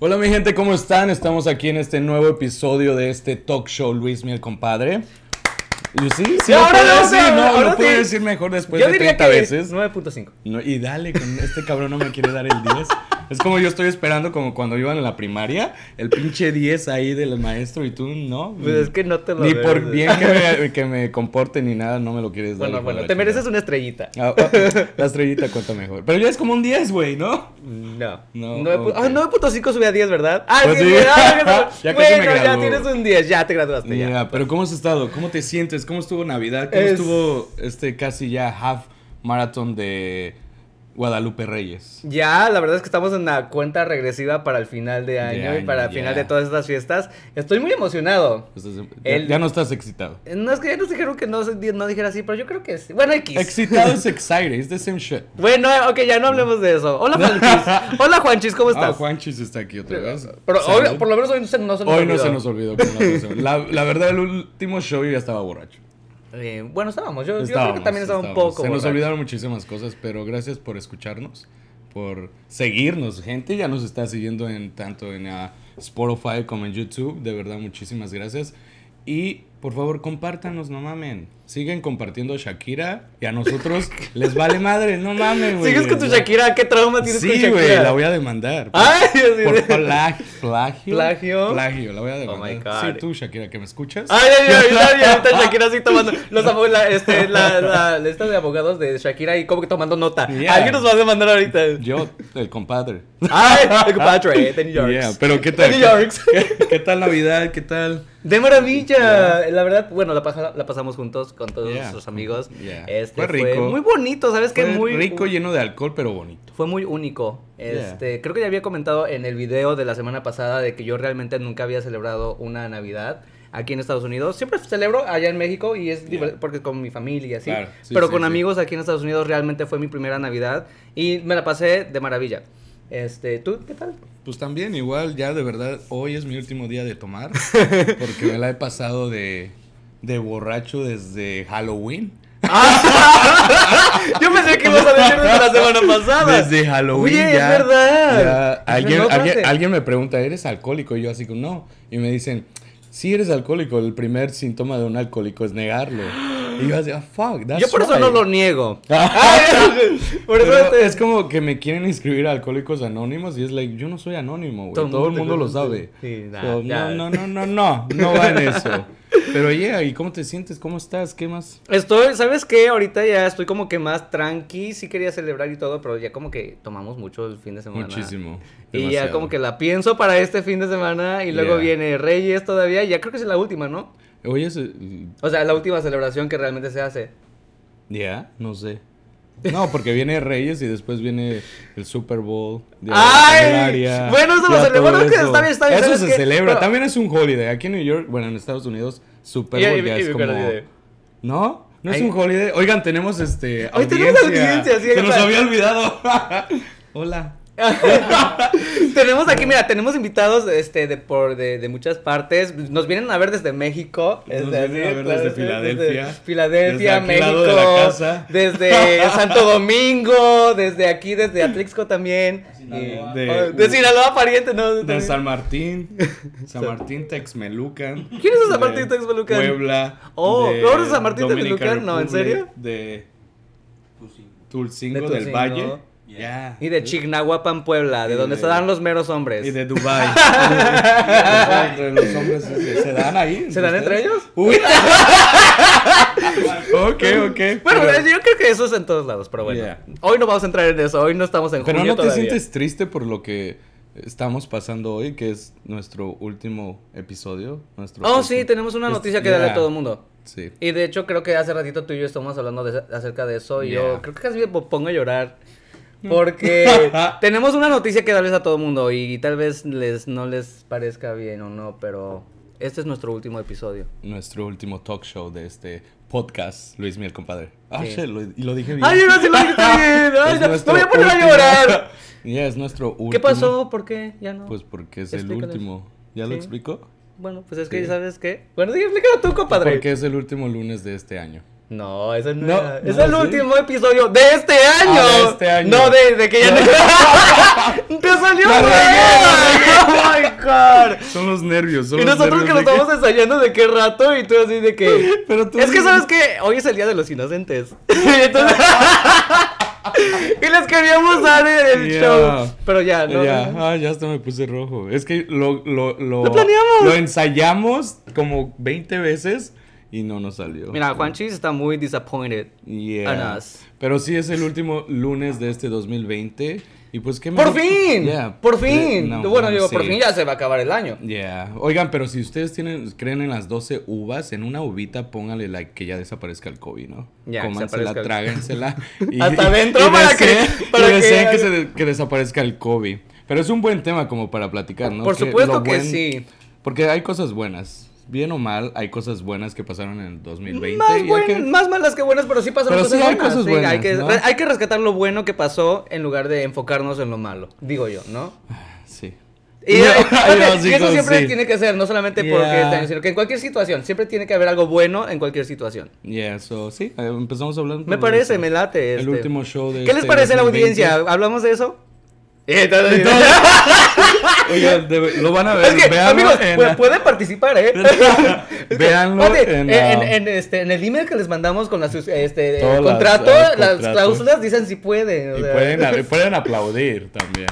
Hola mi gente, ¿cómo están? Estamos aquí en este nuevo episodio de este talk show Luis Miel Compadre. Sí, sí, lo ahora no, decir, no, ahora lo puedo decir mejor después Yo de diría 30 que veces. 9.5. No, y dale, con este cabrón no me quiere dar el 10. Es como yo estoy esperando como cuando iban en la primaria, el pinche 10 ahí del maestro y tú no. Pues es que no te lo Ni por bien que me, que me comporte ni nada, no me lo quieres dar. Bueno, de bueno, la te mereces una estrellita. Ah, ah, la estrellita cuenta mejor. Pero ya es como un 10, güey, ¿no? No. No, Nueve pu- ok. Ah, 9.5 sube a 10, ¿verdad? Ah, Pues sí, sí. ah, Ya casi me Bueno, ya tienes un 10, ya te graduaste. Mira, Ya. pero ¿cómo has estado? ¿Cómo te sientes? ¿Cómo estuvo Navidad? ¿Cómo Es- estuvo este casi ya half marathon de Guadalupe Reyes? Ya, la verdad es que estamos en la cuenta regresiva para el final de año, y para el final de todas estas fiestas. Estoy muy emocionado. Estás- ya, El- ya no estás excitado. No es que ya nos dijeron que no, dijera así, pero yo creo que sí. Bueno, X. Excitado es excited, it's the same shit. Bueno, ok, ya no hablemos de eso. Hola, Juanchis. Hola, Juanchis, ¿cómo Ah, estás? Juanchis está aquí otra vez. Pero hoy- por lo menos hoy no se, no se nos Hoy no olvidó. se nos olvidó. La, la verdad, el último show yo ya estaba borracho. Eh, bueno, estábamos. Yo, yo creo que también estaba un poco. Se nos olvidaron muchísimas cosas, pero gracias por escucharnos, por seguirnos. Gente ya nos está siguiendo en tanto en ah, Spotify como en YouTube. De verdad, muchísimas gracias. Y por favor, compártanos, no mamen. Siguen compartiendo Shakira y a nosotros les vale madre, no mamen, güey. ¿Sigues con tu Shakira? ¿Qué trauma tienes con Sí, Shakira? güey, la voy a demandar. Ay, así Por plagio. ¿Plagio? ¿Plagio? La voy a Oh demandar. my God. Sí, tú, Shakira, que me escuchas. Ay, ay, ay, ay, ahorita Shakira así tomando. Los la, este, la, la lista de abogados de Shakira y como que tomando nota. Yeah. Alguien nos va a demandar ahorita. Yo, el compadre. Ay, el compadre de New York. Yeah, pero ¿qué tal? De New York. ¿Qué, qué tal Navidad? ¿Qué tal? De maravilla. La verdad, bueno, la, la pasamos juntos con todos Yeah. nuestros amigos. Yeah. Este, Fue rico. muy bonito, ¿sabes qué? Muy rico, lleno de alcohol, pero bonito. Fue muy único. Este, creo que ya había comentado en el video de la semana pasada de que yo realmente nunca había celebrado una Navidad aquí en Estados Unidos. Siempre celebro allá en México y es Yeah. porque con mi familia y así. Claro, sí, pero sí, con sí. amigos aquí en Estados Unidos realmente fue mi primera Navidad y me la pasé de maravilla. Este, ¿tú qué tal? Pues también, igual, ya de verdad, hoy es mi último día de tomar. Porque me la he pasado de, de borracho desde Halloween. Yo pensé que ibas a decir desde la semana pasada. Desde Halloween. Oye, ya, es verdad. ya. Alguien, No, alguien, espérate. alguien me pregunta, ¿eres alcohólico? Y yo así como, no. Y me dicen, sí eres alcohólico. El primer síntoma de un alcohólico es negarlo. Y yo así, ah, fuck, that's Yo por eso no right". lo niego. Ay, por eso este- es como que me quieren inscribir a Alcohólicos Anónimos y es like, yo no soy anónimo, güey. Todo Todo, el mundo lo sabe. Sí, nah, So, no, no, no, no, no, no va en eso. Pero yeah, ¿y cómo te sientes? ¿Cómo estás? ¿Qué más? Estoy, ¿sabes qué? Ahorita ya estoy como que más tranqui, sí quería celebrar y todo, pero ya como que tomamos mucho el fin de semana. Muchísimo. Y ya como que la pienso para este fin de semana y luego Yeah. viene Reyes todavía, y ya creo que es la última, ¿no? Oye, O sea, la última celebración que realmente se hace. ya, no sé. No, porque viene Reyes y después viene el Super Bowl. de ¡Ay! Bueno, eso lo que eso. está bien, está bien, Eso ¿sabes se celebra. Pero- También es un holiday. Aquí en New York, bueno, en Estados Unidos, Super Bowl y- ya y- es como... ¿No? ¿No es un holiday? Oigan, tenemos este... Hoy tenemos audiencia, sí, Se nos había olvidado. Hola. tenemos aquí, mira, tenemos invitados este, de, por, de, de muchas partes. Nos vienen a ver desde México. Nos desde, vienen a ver desde Filadelfia. desde Filadelfia, Desde México. lado de la casa. Desde Santo Domingo. Desde aquí, desde Atlixco también. Sinaloa. y- De- oh, de Sinaloa, pariente, ¿no? De San Martín. San Martín, Texmelucan. ¿Quién es San Martín, Texmelucan? Puebla. Oh, de ¿no eres San Martín, Texmelucan? No, ¿en serio? De Tulcingo, De del. Valle. Y de Chignahuapan, Puebla, de Y donde de- se dan los meros hombres. Y de Dubai. entre los hombres se, dan ahí. ¿Se dan entre ellos? Uy. ok, ok. Bueno, pero, yo creo que eso es en todos lados, pero bueno. Yeah. Hoy no vamos a entrar en eso, hoy no estamos en pero junio no te todavía. sientes triste por lo que estamos pasando hoy, que es nuestro último episodio. Nuestro Oh, último- sí, tenemos una Es- noticia que darle a yeah. todo el mundo. Sí. Y de hecho creo que hace ratito tú y yo estamos hablando de- acerca de eso y yo Yeah. creo que casi me pongo a llorar. Porque tenemos una noticia que darles a todo el mundo y tal vez les no les parezca bien o no, pero este es nuestro último episodio. Nuestro último talk show de este podcast, Luis Miel, compadre. Ah, Sí. lo, y lo dije bien. Ay, no, sí lo dijiste bien. Ay, Es no, voy a poner a último- llorar. Ya, es nuestro último. ¿Qué pasó? ¿Por qué? Ya no. Pues porque es el último. ¿Ya lo Sí. explico? bueno, pues es que sí. ¿sabes qué? Bueno, sí, explícalo tú, compadre. Porque es el último lunes de este año. No, eso no, No, era- no, es el ¿sí? último episodio de este año. Ah, de este año. No, de, de que ya no. ¡Te salió regué, ¡Oh, my God! Son los nervios. Son Y los nosotros que nervios de estamos ensayando de qué rato y tú así de que... Pero tú es que sabes que hoy es el día de los inocentes. Entonces... y les queríamos dar el Yeah. show. Pero ya, no. ya, ah, ya hasta me puse rojo. Es que lo, lo, lo, Lo planeamos. Lo ensayamos como 20 veces y no nos salió. Mira, Juanchis está muy disappointed. Yeah. on us. Pero sí es el último lunes de este 2020. Y pues qué ¡Por mejor- fin! Yeah. ¡Por fin! No, bueno, digo, por sí. fin ya se va a acabar el año. Yeah. Oigan, pero si ustedes tienen, creen en las 12 uvas, en una uvita póngale like que ya desaparezca el COVID, ¿no? Ya, que Cómansela, el- tráguensela. Hasta adentro para que- deseen- para y que- deseen que, se que desaparezca el COVID. Pero es un buen tema como para platicar, ¿no? Por Que supuesto que buen- sí. Porque hay cosas buenas. Bien o mal, hay cosas buenas que pasaron en el 2020. Más, buen- que- más malas que buenas, pero sí pasaron Pero cosas sí hay buenas. cosas sí, buenas, hay, que, ¿no? hay que rescatar lo bueno que pasó en lugar de enfocarnos en lo malo, digo yo, ¿no? Sí. Y, Yo- eh, y sí, eso siempre sí. tiene que ser, no solamente porque Yeah. este año, sino que en cualquier situación, siempre tiene que haber algo bueno en cualquier situación. Yeah, so, sí, eh, empezamos hablando. Me parece, eso. me late. El este. último show de ¿Qué les este parece a la 2020. audiencia? ¿Hablamos de eso? Eh, entonces- Oigan, debe- lo van a ver. Es que, véanlo amigos, en pueden participar, ¿eh? Es que, Véanlo fíjate, en este, en el email que les mandamos con las, este, el contrato, las cláusulas dicen si pueden. o Y sea. pueden, pueden aplaudir también.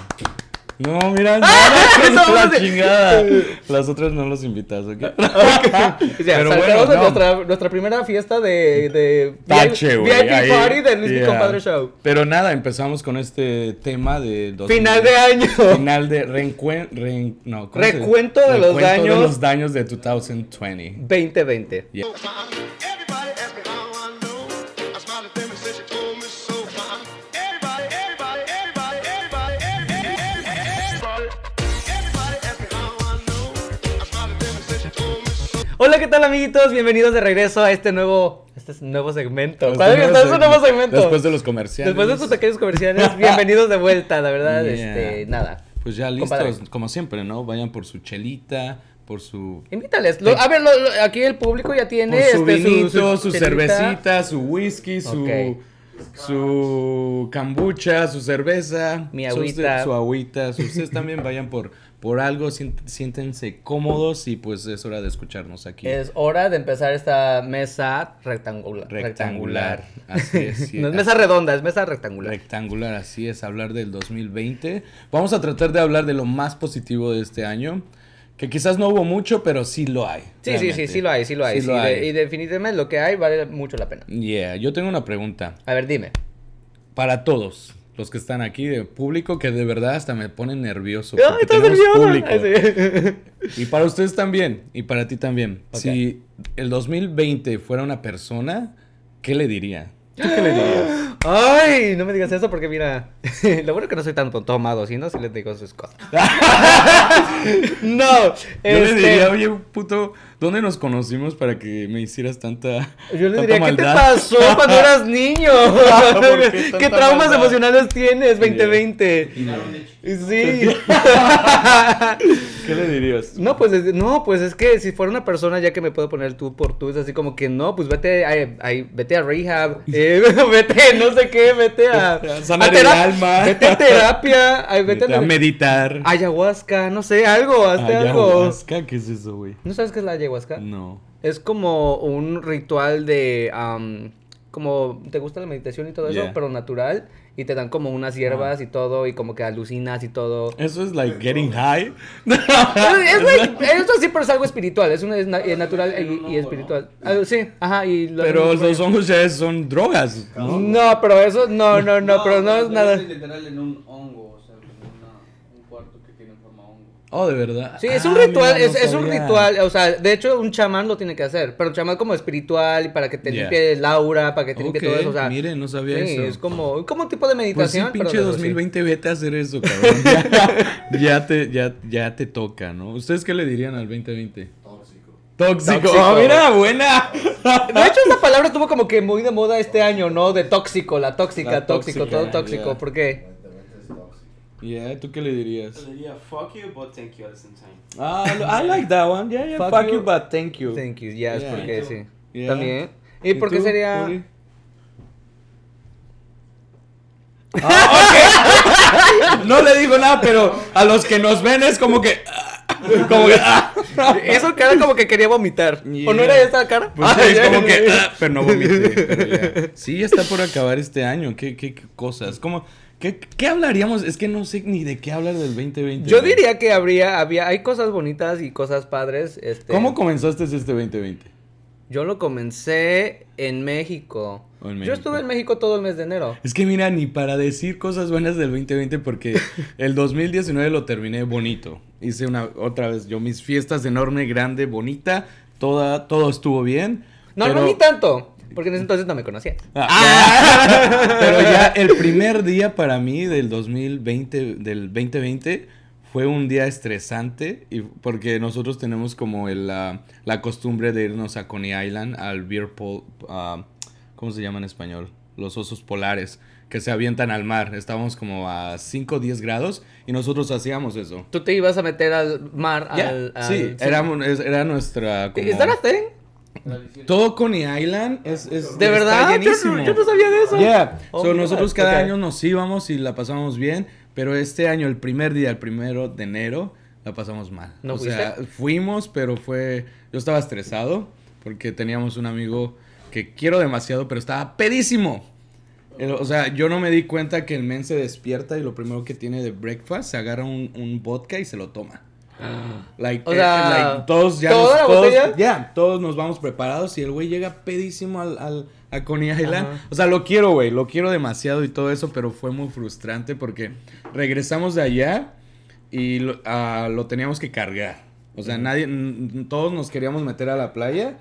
No, mira, no, eso no, vamos la chingada. Las otras no los invitas, ¿ok? O sea, Pero bueno, no. nuestra, nuestra primera fiesta de, de Tache. VIP ahí. Party del Luis Mi Yeah. Compadre Show. Pero nada, empezamos con este tema de... 2000 Final de año. Final de reencuen- reen- no. Recuento de los Recuento daños. de los daños de 2020. 2020. Yeah. Hola, ¿qué tal, amiguitos? Bienvenidos de regreso a este nuevo, este es nuevo segmento. Este ¿Cuál nuevo este es un nuevo segmento. Después de los comerciales. Después de estos pequeños comerciales, bienvenidos de vuelta, la verdad, Yeah. este, nada. Pues ya listos, Compadre. como siempre, ¿no? Vayan por su chelita, por su... Invítales. Lo- a ver, lo- lo- aquí el público ya tiene Por su este, vinito, su, cervecita, su whisky, su... Ok. Su kombucha, su cerveza, Mi agüita. su agüita, ustedes también vayan por, por algo, siéntense cómodos y pues es hora de escucharnos aquí. Es hora de empezar esta mesa rectangular. Rectangular, así es, no es mesa redonda, es mesa rectangular. Rectangular, así es, hablar del 2020. Vamos a tratar de hablar de lo más positivo de este año, que quizás no hubo mucho, pero sí lo hay. sí, sí, sí, sí lo hay, sí lo hay. Sí sí, lo hay. y definitivamente lo que hay vale mucho la pena. Yeah, yo tengo una pregunta A ver, dime. para todos los que están aquí de público que de verdad hasta me ponen nervioso. ¡Ay, estás nervioso! sí. Y para ustedes también, y para ti también. Si el 2020 fuera una persona, ¿qué le diría? ¿Tú qué le dirías? Ay, no me digas eso porque mira, lo bueno es que no soy tan tomado, si no, si les digo sus cosas. no, Yo le este, diría, oye, puto, ¿dónde nos conocimos para que me hicieras tanta. Yo le diría, ¿qué te maldad?" pasó cuando eras niño? ¿Por qué ¿Qué, tanta traumas maldad? emocionales tienes 2020? Sí. ¿Qué le dirías? No, pues es, no, pues es que si fuera una persona ya que me puedo poner tú por tú, es así como que no, pues vete a, a- vete a rehab, eh, vete no sé qué, vete a, sanar el alma. Vete a terapia, ay, vete a meditar. ayahuasca, no sé, algo, hazte algo. Ayahuasca, ¿qué es eso, güey? ¿No sabes qué es la ayahuasca? No. Es como un ritual de am, como te gusta la meditación y todo eso, Yeah. pero natural y te dan como unas hierbas y todo y como que alucinas y todo. Eso es like getting high. Es, like- eso sí, pero es algo espiritual, es, una, es na- natural y, y espiritual. Ah, sí, ajá, y lo Pero los hongos ya son drogas, ¿no? No, pero eso, no, no, no, pero no es nada. literal en un hongo, o sea, como una, un cuarto que tiene forma hongo. Oh, de verdad. Sí, es Ah, un ritual, mira, no es, es un ritual, o sea, de hecho un chamán lo tiene que hacer, pero un chamán como espiritual y para que te Yeah. limpie el aura, para que te limpie todo eso, o sea. mire, no sabía sí, eso. es como, como un tipo de Pues sí, meditación. pero pinche de- sí. 2020, vete a hacer eso, cabrón. Ya, ya te, ya, ya te toca, ¿no? ¿Ustedes qué le dirían al 2020? Tóxico. Tóxico. Tóxico. Oh, mira, buena. De hecho, esa palabra estuvo como que muy de moda este año, ¿no? De tóxico, la tóxica, La tóxico, todo tóxico. yeah. ¿Por qué? Yeah, ¿tú qué le dirías? Le diría fuck you, but thank you at the same time. Ah, I like that one. Yeah, yeah. Fuck Fuck, you. you, but thank you. Thank you, ya es Yeah. porque sí. Yeah. También. ¿Y por qué sería- Uri? Ah, ok. no le digo nada, pero a los que nos ven es como que. Como que. ah. Eso cara como que quería vomitar. ¿O no era esta cara? Pues Ah, sí, es ya, como que. ah, pero no vomité. pero ya. Sí, ya está por acabar este año. ¿Qué, qué, qué cosas? ¿Cómo, qué, ¿Qué hablaríamos? Es que no sé ni de qué hablar del 2020. Yo diría que habría, había, hay cosas bonitas y cosas padres. Este, ¿Cómo comenzaste este 2020? Yo lo comencé en México. Yo estuve en México todo el mes de enero. Es que mira, ni para decir cosas buenas del 2020, porque el 2019 lo terminé bonito. Hice una, otra vez, yo mis fiestas enorme, grande, bonita, toda, todo estuvo bien. No, pero- no ni tanto. Porque en ese entonces no me conocía. Ah, Pero ya el primer día para mí del 2020, del 2020 fue un día estresante y porque nosotros tenemos como el, la, la costumbre de irnos a Coney Island al beer pool, ah, ¿cómo se llama en español? Los osos polares que se avientan al mar. Estábamos como a 5 o 10 grados y nosotros hacíamos eso. Tú te ibas a meter al mar. Ya, al, al- sí, éramos- es- era nuestra... Como, ¿Is that a thing? Todo Coney Island es, es ¿De verdad? Yo yo no sabía de eso. Yeah. Oh, So, nosotros God. cada año nos íbamos y la pasamos bien, pero este año, el primer día, el primero de enero, la pasamos mal. ¿No o sea, fuimos, pero fue... Yo estaba estresado porque teníamos un amigo que quiero demasiado, pero estaba pedísimo. O sea, yo no me di cuenta que el men se despierta y lo primero que tiene de breakfast, se agarra un, un vodka y se lo toma. Like, O eh, like, todos ya ¿toda nos, todos- todos nos vamos preparados y el güey llega pedísimo al, al- a Coney Island. Ajá. O sea, lo quiero, güey, lo quiero demasiado y todo eso, pero fue muy frustrante porque regresamos de allá y lo, ah, lo teníamos que cargar. O sea, nadie, todos nos queríamos meter a la playa,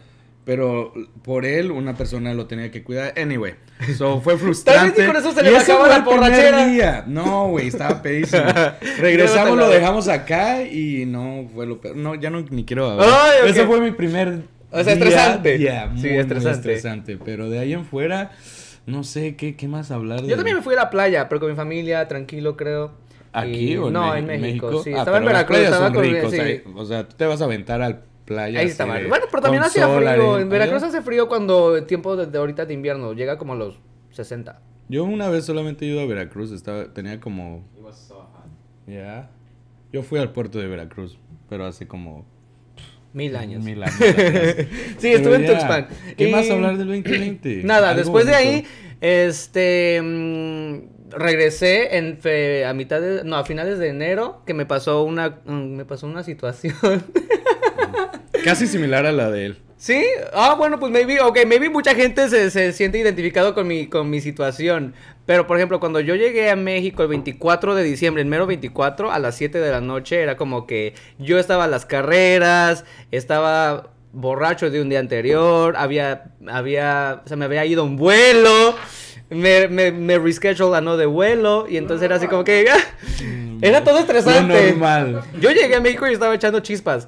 pero por él una persona lo tenía que cuidar. Anyway, so fue frustrante. y con eso se le fue la borrachera. día. No, güey, estaba pedísimo. Regresamos, lo dejamos acá y no fue lo peor. No, ya no ni quiero hablar. Ay, ok. Ese fue mi primer. O sea, día. estresante. Sí, muy, muy estresante. estresante. Pero de ahí en fuera, no sé qué, qué más hablar. Yo de- también me fui a la playa, pero con mi familia, tranquilo, creo. ¿Aquí Y- o en, No, en México, sí. Ah, estaba en Veracruz, estaba con... ricos, sí. ahí. O sea, tú te vas a aventar al playa. Ahí estaba. de- Bueno, pero también sol, frío. arena. En Veracruz Allá. hace frío cuando el tiempo de, de ahorita de invierno. Llega como a los 60. Yo una vez solamente he ido a Veracruz. Estaba, tenía como. It was so hot. Ya. Yo fui al puerto de Veracruz, pero hace como Mil años. mil años. Sí, Pero estuve en Tuxpan. ¿Qué Y- más hablar del 2020? Nada, después de ahí, este, mm, regresé en fe- a mitad de, no, a finales de enero, que me pasó una, mm, me pasó una situación. Casi similar a la de él. ¿Sí? Ah, bueno, pues maybe, ok, maybe mucha gente se, se siente identificado con mi, con mi situación. Pero, por ejemplo, cuando yo llegué a México el 24 de diciembre, el mero 24, a las 7 de la noche, era como que yo estaba a las carreras, estaba borracho de un día anterior, había, había, se me había ido un vuelo, me, me, me reschedule a no de vuelo, y entonces era así como que, era todo estresante. Normal. Yo llegué a México y estaba echando chispas.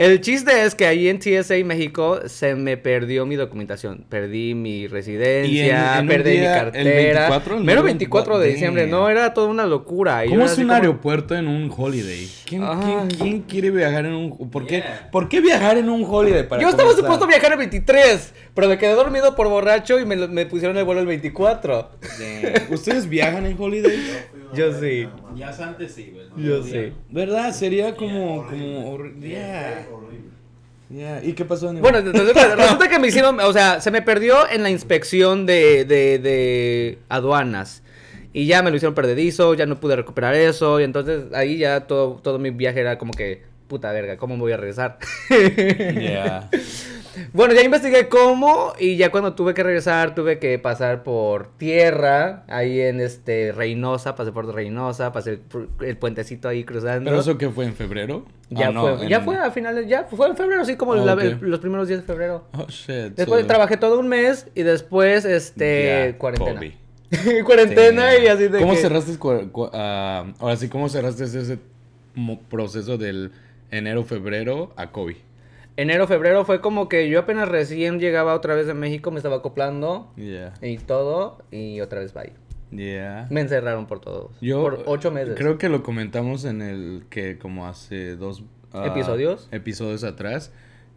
El chiste es que ahí en TSA México se me perdió mi documentación. Perdí mi residencia, en- en perdí día, mi el cartera. 24, el Mero mero 24 de 24, diciembre. No, era toda una locura. ¿Cómo es un como- aeropuerto en un holiday? ¿Quién, quién- quién quiere viajar en un... ¿Por qué, Yeah. ¿por qué viajar en un holiday? Para Yo estaba comenzar? supuesto a viajar el 23, pero me quedé dormido por borracho y me, pusieron el vuelo el 24. Damn. ¿Ustedes viajan en holiday? Yo sí. Ya antes sí, güey. Yo Ya. sí. ¿Verdad? Sería como... como yeah. ¿Y qué pasó en el... Bueno, entonces resulta que me hicieron, o sea, se me perdió en la inspección de, de, de aduanas. Y ya me lo hicieron perdedizo, ya no pude recuperar eso. Y entonces ahí ya todo, todo mi viaje era como que, puta verga, ¿cómo me voy a regresar? Yeah. bueno, ya investigué cómo y ya cuando tuve que regresar tuve que pasar por tierra, ahí en este Reynosa, pasé por Reynosa, pasé el, pu- el puentecito ahí cruzando. ¿Pero eso qué fue en febrero? ya Ah, no, fue, ya en- fue a finales, ya fue en febrero, sí, como Ah, la- los primeros días de febrero. Oh, shit. Después so- trabajé todo un mes y después, este, cuarentena. Cuarentena y así de ¿Cómo que- cerraste, ah, ahora sí, cómo cerraste ese proceso del enero, febrero a COVID? Enero, febrero fue como que yo apenas recién llegaba otra vez de México, me estaba acoplando Yeah. y todo y otra vez bye. Yeah. Me encerraron por todos. Yo por ocho meses. Creo que lo comentamos en el que como hace dos ah, ¿Episodios? episodios atrás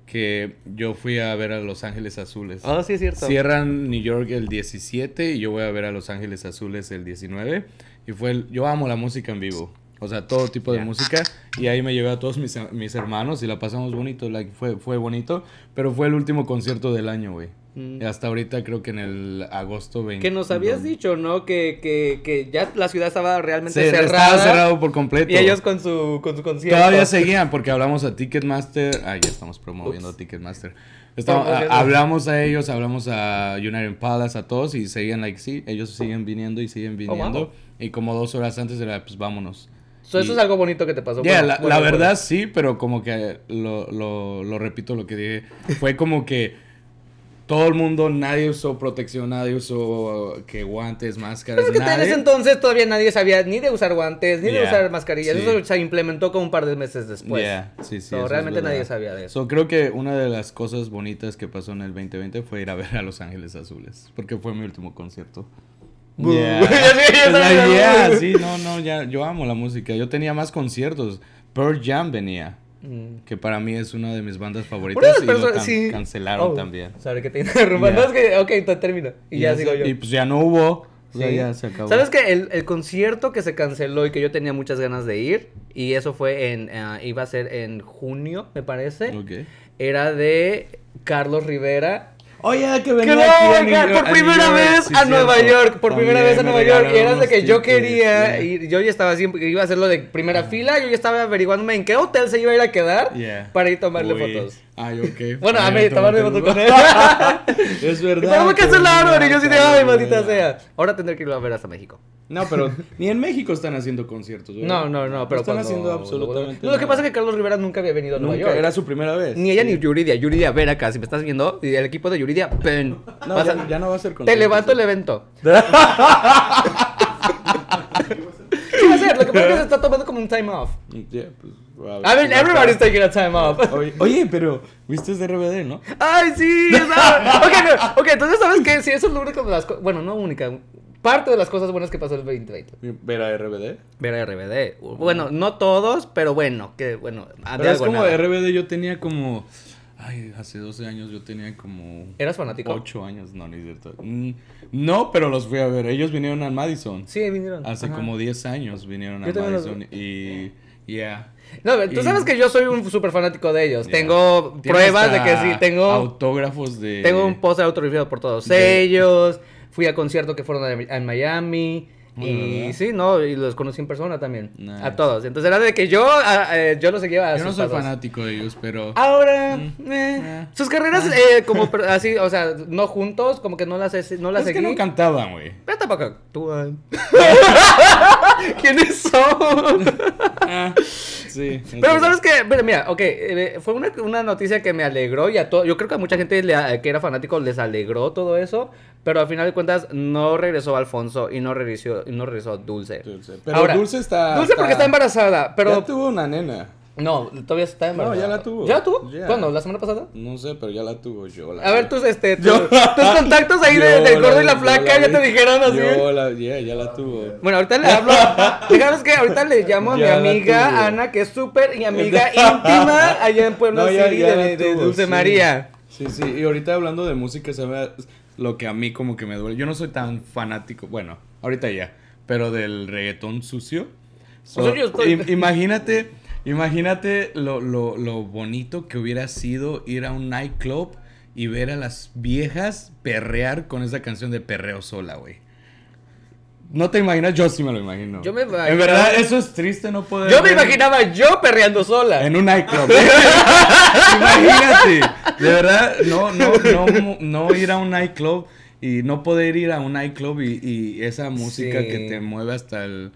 que yo fui a ver a Los Ángeles Azules. Oh, sí, es cierto. Cierran New York el 17 y yo voy a ver a Los Ángeles Azules el 19. Y fue el- yo amo la música en vivo. O sea, todo tipo de Ya. música. Y ahí me llevé a todos mis, mis hermanos y la pasamos bonito. like, fue, fue bonito. Pero fue el último concierto del año, güey. Mm. Hasta ahorita creo que en el agosto 20. Que nos habías no. dicho, ¿no? Que, que, que ya la ciudad estaba realmente Se- cerrada. Estaba cerrado por completo. Y ellos con su, con su concierto. Todavía seguían porque hablamos a Ticketmaster. Ah, ya estamos promoviendo Ups. a Ticketmaster. Estamos- a- hablamos a ellos, hablamos a United Palace, a todos y seguían like, sí, ellos siguen viniendo y siguen viniendo. Oh, wow. Y como dos horas antes era, pues vámonos. So, eso es algo bonito que te pasó. Ya, Bueno, la, bueno, la bueno. verdad sí, pero como que lo, lo, lo repito lo que dije. Fue como que todo el mundo, nadie usó protección, nadie usó uh, que guantes, máscaras, Pero es que en nadie. ese entonces todavía nadie sabía ni de usar guantes, ni de Yeah, usar mascarillas. sí. Eso se implementó como un par de meses después. Yeah, sí, sí, So, realmente nadie sabía de eso. So, creo que una de las cosas bonitas que pasó en el 2020 fue ir a ver a Los Ángeles Azules, porque fue mi último concierto. Yeah. Like, yeah, sí, no, no, ya, yo amo la música. Yo tenía más conciertos. Pearl Jam venía, Mm. que para mí es una de mis bandas favoritas y lo personas- can- sí. cancelaron Oh, también. Sorry que te interrumpa. Yeah. No, es que, ok, te termino. Y, ya sigo yo. Y pues ya no hubo. O sea, Sí. ya se acabó. ¿Sabes que el, el concierto que se canceló y que yo tenía muchas ganas de ir, y eso fue en, ah, iba a ser en junio, me parece, Ok. era de Carlos Rivera. Oye, que venía no, aquí a por a primera vez a Nueva. York, por primera vez a Nueva York, y era de que yo quería yeah. ir, yo ya estaba siempre, iba a hacerlo de primera fila, yo ya estaba averiguándome en qué hotel se iba a ir a quedar Yeah. para ir a tomarle Uy. fotos. Ay, ok. Bueno, a Ay, mí, tomarme fotos con él. Es verdad. Pero me cancelaron y yo sí de, ay, maldita sea. Ahora tendré que irlo a ver hasta México. No, pero ni en México están haciendo conciertos. ¿verdad? No, no, no, pero están cuando- haciendo absolutamente No, lo que pasa es que Carlos Rivera nunca había venido a Nueva Nunca, York. era su primera vez. Ni ella Sí. ni Yuridia. Yuridia, ven acá, si me estás viendo. Y el equipo de Yuridia, ven. No, Vas ya, a- ya no va a ser Te concierto. levanto el evento. ¿Qué va a ser? Lo que pasa es que se está tomando como un time off. Yeah, pues, wow, I mean, everybody's taking a time off. Oye, pero viste ese RBD, ¿no? Ay, sí. ok, no, ok, entonces, ¿sabes qué? Sí, eso es lo único de las cosas. Bueno, no única. Parte de las cosas buenas que pasó el 2020. Ver a RBD. Ver a RBD. Bueno, no todos, pero bueno, que bueno. Pero es como nada. RBD, yo tenía como. Ay, hace 12 años yo tenía como. ¿Eras fanático? 8 años, no, ni cierto. Mm, No, pero los fui a ver. Ellos vinieron a Madison. Sí, vinieron. Hace Ajá. como 10 años vinieron a Yo también los- Madison y. Yeah. No, tú Y- sabes que yo soy un súper fanático de ellos. Yeah. Tengo pruebas de que sí, tengo, Autógrafos de. tengo un póster autografiado por todos de- ellos. Fui a conciertos que fueron a- en Miami. Muy y ¿verdad? sí, no, y los conocí en persona también. Nice. A todos. Entonces era de que yo, a- eh, yo los seguía a Yo no soy fanático de ellos, pero. Ahora, Mm. eh, Ah. sus carreras eh, como per- así, o sea, no juntos, como que no las, no las es que seguí. no cantaban, güey. Pero tampoco actúan. ¿Quiénes son? Ah, sí. Pero sabes que, pero mira, ok, eh, fue una, una noticia que me alegró y a todo, yo creo que a mucha gente le- que era fanático les alegró todo eso, pero al final de cuentas no regresó Alfonso y no regresó, y no regresó Dulce. Dulce. Pero Ahora, Dulce está. Dulce porque está embarazada, pero Ya tuvo una nena. No, todavía está embarazada. ya la tuvo. ¿Ya la tuvo? Ya. ¿Cuándo? ¿La semana pasada? No sé, pero ya la tuvo yo. La A ver, tus, este, tus, contactos ahí de- del gordo y la flaca ya te dijeron así. Yo la, yeah, ya la tuvo. Bueno, ahorita le hablo. Digamos que ahorita le llamo a mi Ya amiga. Ana, que es súper y amiga íntima allá en Pueblo No, City de, de tuvo, Dulce sí. María. Sí, sí. Y ahorita hablando de música, ¿sabes? Lo que a mí como que me duele. Yo no soy tan fanático. Bueno, ahorita ya. Pero del reggaetón sucio. So, yo estoy- im- imagínate, imagínate lo, lo, lo bonito que hubiera sido ir a un nightclub y ver a las viejas perrear con esa canción de perreo sola, güey. ¿No te imaginas? Yo sí me lo imagino. Yo me En imaginaba- verdad, eso es triste no poder Yo me ver- imaginaba yo perreando sola. en un nightclub. Imagínate. De verdad, no, no, no, no ir a un nightclub y no poder ir a un nightclub y, y esa música Sí. que te mueve hasta el,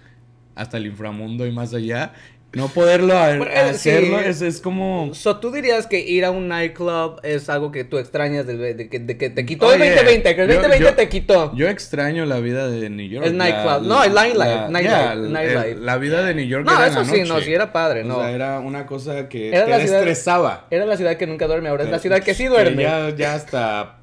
hasta el inframundo y más allá. No poderlo a- Bueno, eh, hacerlo sí. es, es como... So, tú dirías que ir a un nightclub es algo que tú extrañas de, de que, de que te quitó Oye, el 2020, que el yo- 2020 yo- te quitó. Yo extraño la vida de New York. El nightclub. No, el nightlife, nightlife. el- La vida de New York No, era en eso sí, no, sí era padre, O no. sea, era una cosa que Era te la ciudad- estresaba. Era la ciudad que nunca duerme, ahora es la ciudad que sí duerme. Ya, ya hasta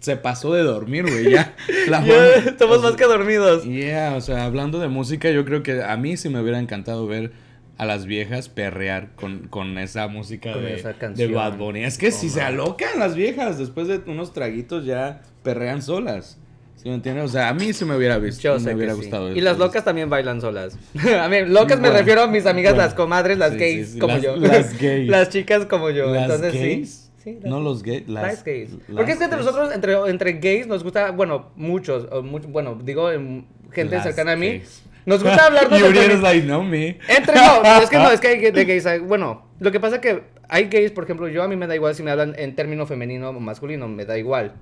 se pasó de dormir, güey. Ya. La estamos o más que dormidos. Yeah, o sea, hablando de música, yo creo que a mí sí me hubiera encantado ver a las viejas perrear con, con esa música Con de, esa de canción. Bad Bunny. Es que Oh, si se man. alocan las viejas después de unos traguitos ya perrean solas. ¿Sí me entiendes? O sea, a mí se me hubiera visto, Yo me sé que hubiera sí. gustado. Y las locas también bailan solas. a mí, locas me refiero a mis amigas, bueno. las comadres, las Sí, gays sí, sí, como las- yo. las gays. las chicas como yo. ¿Las Entonces gays? sí. Sí, No los gays. Las, Las gays. las Porque es que entre gays. nosotros, entre, entre gays, nos gusta, bueno, muchos, o mucho- bueno, digo, gente cercana a mí, gays. Nos gusta Y entre- Uriel es like, no me. Entre no, es que no, es que hay de gays. Bueno, lo que pasa que hay gays, por ejemplo, yo a mí me da igual si me hablan en término femenino o masculino, me da igual.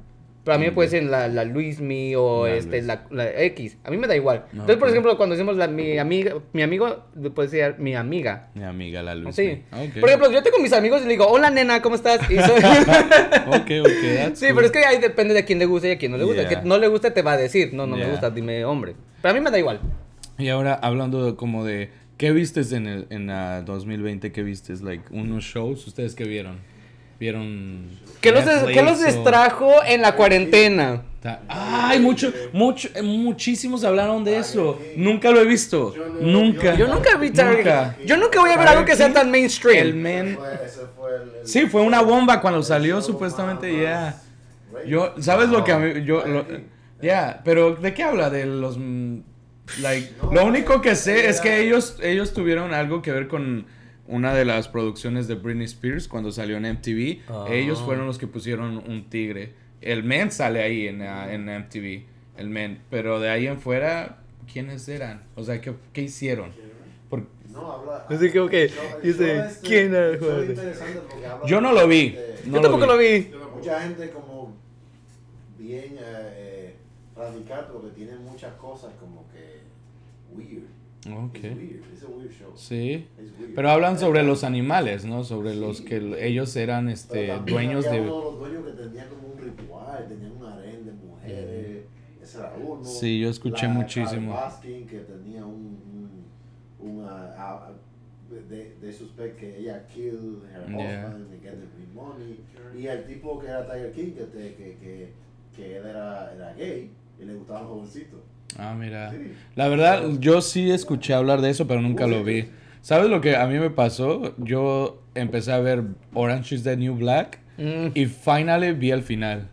Pero a mí me puede decir la, la Luismi o La este, Luis. la, la X. A mí me da igual. No, Entonces, por ok. ejemplo, cuando decimos la, mi amiga, mi amigo, puede decir mi amiga. Mi amiga la Luz. Sí. Ok. Por ejemplo, yo tengo mis amigos y le digo, hola nena, ¿cómo estás? Y soy- Ok, ok. that's sí, cool. pero es que ahí depende de quién le guste y a quién no le gusta. Yeah. Que no le guste te va a decir, no, no me Yeah. gusta, dime hombre. Pero a mí me da igual. Y ahora hablando de- como de qué vistes en el en ah, 2020, qué vistes like unos shows, ustedes qué vieron? ¿Vieron ¿Qué los, des- qué los o- distrajo en la cuarentena? Ay, mucho mucho eh, muchísimos hablaron de eso. Nunca lo he visto. Yo no- nunca. Yo nunca vi Nunca. Yo nunca voy a ver algo que sea tan mainstream. El men Sí, fue una bomba cuando salió supuestamente, ya. rated. Yo, ¿sabes lo que a mí yo. Ya, pero ¿de qué habla? De los mm, like No, lo único que sé era- es que ellos ellos tuvieron algo que ver con una de las producciones de Britney Spears cuando salió en MTV. Ah. Ellos fueron los que pusieron un tigre. El men sale ahí en, ah, en MTV, el men, pero de ahí en fuera ¿quiénes eran? O sea, ¿qué, qué hicieron? Por- No, habla. Así que dice, ¿quién era el jugador? Yo no lo vi. de- No Yo tampoco lo vi. Mucha gente como bien eh, eh, radical porque tiene muchas cosas como weird. Ok. It's weird. It's a weird show. Sí. Weird. Pero hablan sobre los animales, ¿no? Sobre los que ellos eran este dueños de los dueños que tenía como un ritual, tenía un harén de mujeres. Ese era uno. Sí, yo escuché La muchísimo. Baskin, que tenía un. un una, a- a- de, de suspect que ella killed her Yeah. husband and get the free money. Y el tipo que era Tiger King, que, te- que, que, que él era, era gay y le gustaban jovencitos. Ah, mira. Sí. La verdad, yo sí escuché hablar de eso, pero nunca lo vi. ¿Sabes lo que a mí me pasó? Yo empecé a ver Orange is the New Black Mm. y finally vi el final.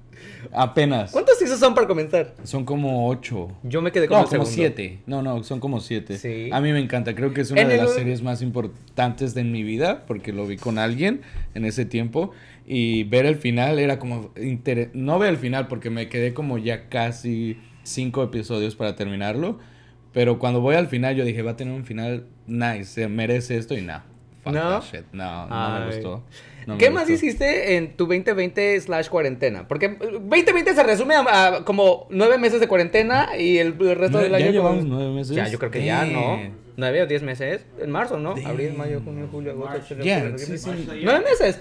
Apenas. ¿Cuántos seasons son para comenzar? Son como ocho. Yo me quedé con No, el como segundo. siete. No, no, son como siete. Sí. A mí me encanta. Creo que es una En de el- las series más importantes de mi vida porque lo vi con alguien en ese tiempo. Y ver el final era como... inter- No ver el final porque me quedé como ya casi cinco episodios para terminarlo. Pero cuando voy al final yo dije, va a tener un final nice. Se merece esto y no. Fuck ¿No? that shit. No, no me gustó. No me ¿Qué más gustó. hiciste en tu 2020 slash cuarentena? Porque eh, 2020 se resume a, a como nueve meses de cuarentena y el, el resto ¿Ya del año... llevamos como- nueve meses? Ya, yo creo que ya, ¿no? Nueve o diez meses. En marzo, ¿no? Damn. Abril, mayo, junio, julio, agosto, Yeah, octubre, sí, noviembre. sí. Nueve meses.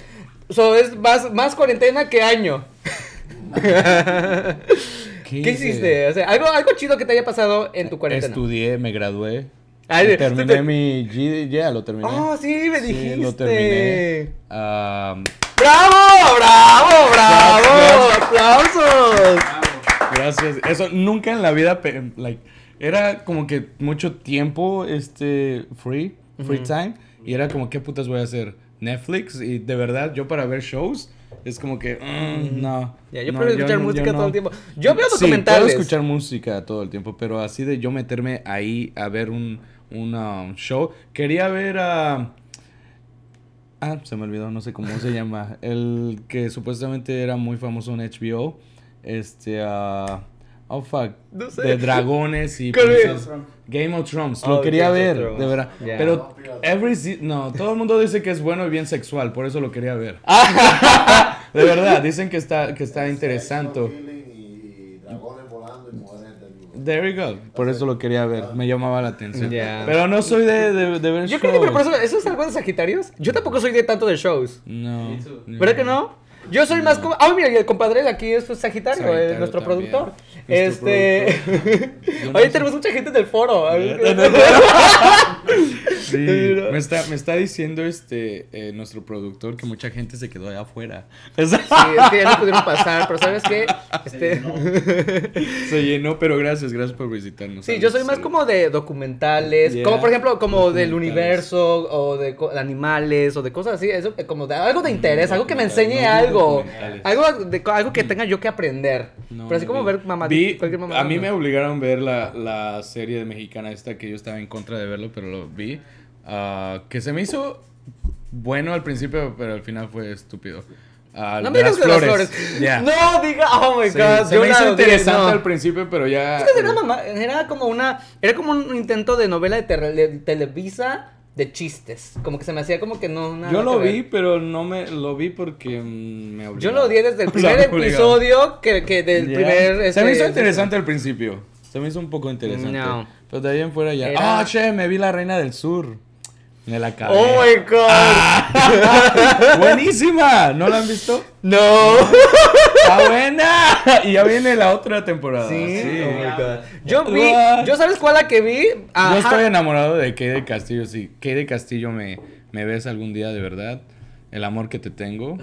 So, es más, más cuarentena que año. ¿Qué, hice? hiciste? O sea, algo, algo chido que te haya pasado en tu cuarentena. Estudié, me gradué. Ay, terminé te- mi G, ya lo terminé. Oh, sí, me dijiste. Sí, lo terminé. Am, ¡Bravo! ¡Bravo! ¡Bravo! ¡Aplausos! gracias. Eso nunca en la vida, like, era como que mucho tiempo, este, free, free time. Y era como, ¿qué putas voy a hacer? Netflix. Y de verdad, yo para ver shows, es como que, mm, no. Ya, yo no, prefiero escuchar música no. todo el tiempo. Yo veo Sí, documentales. puedo escuchar música todo el tiempo, pero así de yo meterme ahí a ver un, un um, show. Quería ver a... Ah, se me olvidó, no sé cómo se llama. El que supuestamente era muy famoso en HBO. Este, ah, oh fuck. No sé. De dragones y... ¿Cuál princesas. Game of Thrones. Oh, Lo quería Game ver, de verdad. Ya. Pero every no, todo el mundo dice que es bueno y bien sexual, por eso lo quería ver. Ah. de verdad, dicen que está, que está interesante. There you go. Por eso lo quería ver. Me llamaba la atención. Ya. Pero no soy de, de, de ver Yo creo que shows. pero por eso, ¿eso es algo de Sagitarios? Yo tampoco soy de tanto de shows. No. ¿Verdad que no? Yo soy más como. Ah, mira, y el compadre de aquí es Sagitario, Sagitario es nuestro también. productor. Nuestro este. No Oye, tenemos mucha gente del foro. Sí, me está, me está diciendo este eh, nuestro productor que mucha gente se quedó allá afuera. Sí, es que ya no pudieron pasar, pero ¿sabes qué? Este... se llenó, pero gracias, gracias por visitarnos. Sí, yo soy más como de documentales, Yeah, como por ejemplo, como del universo, o de, co- de animales, o de cosas así, eso, eh, como de algo de interés, algo que me enseñe no, algo, algo, de, algo que tenga yo que aprender. No, pero así como vi. ver mamá, Vi- cualquier mamada, A mí no. me obligaron a ver la, la serie de mexicana esta que yo estaba en contra de verlo, pero lo vi. Ah, que se me hizo bueno al principio, pero al final fue estúpido. Ah, No me digas de las flores. No diga, oh my Sí, god. se yo me hizo interesante no. al principio, pero ya. Es que era, mamá- era como una, era como un intento de novela de, Televisa de chistes. Como que se me hacía como que no. nada Yo lo vi, pero no me lo vi porque mm, me Yo obligaron. lo odié desde el primer episodio que, que del primer. Se me hizo este, interesante al principio. Se me hizo un poco interesante. No. Pero de ahí en fuera ya. Era- Ah, che, me vi la reina del sur. Me la acabé. Oh my god. Buenísima. ¿No la han visto? No. Está buena. Y ya viene la otra temporada. Sí. Sí. Oh my God. Yo vi, yo sabes cuál la que vi. Ajá. Yo estoy enamorado de Kay de Castillo. Si Kay de Castillo me, me ves algún día de verdad, el amor que te tengo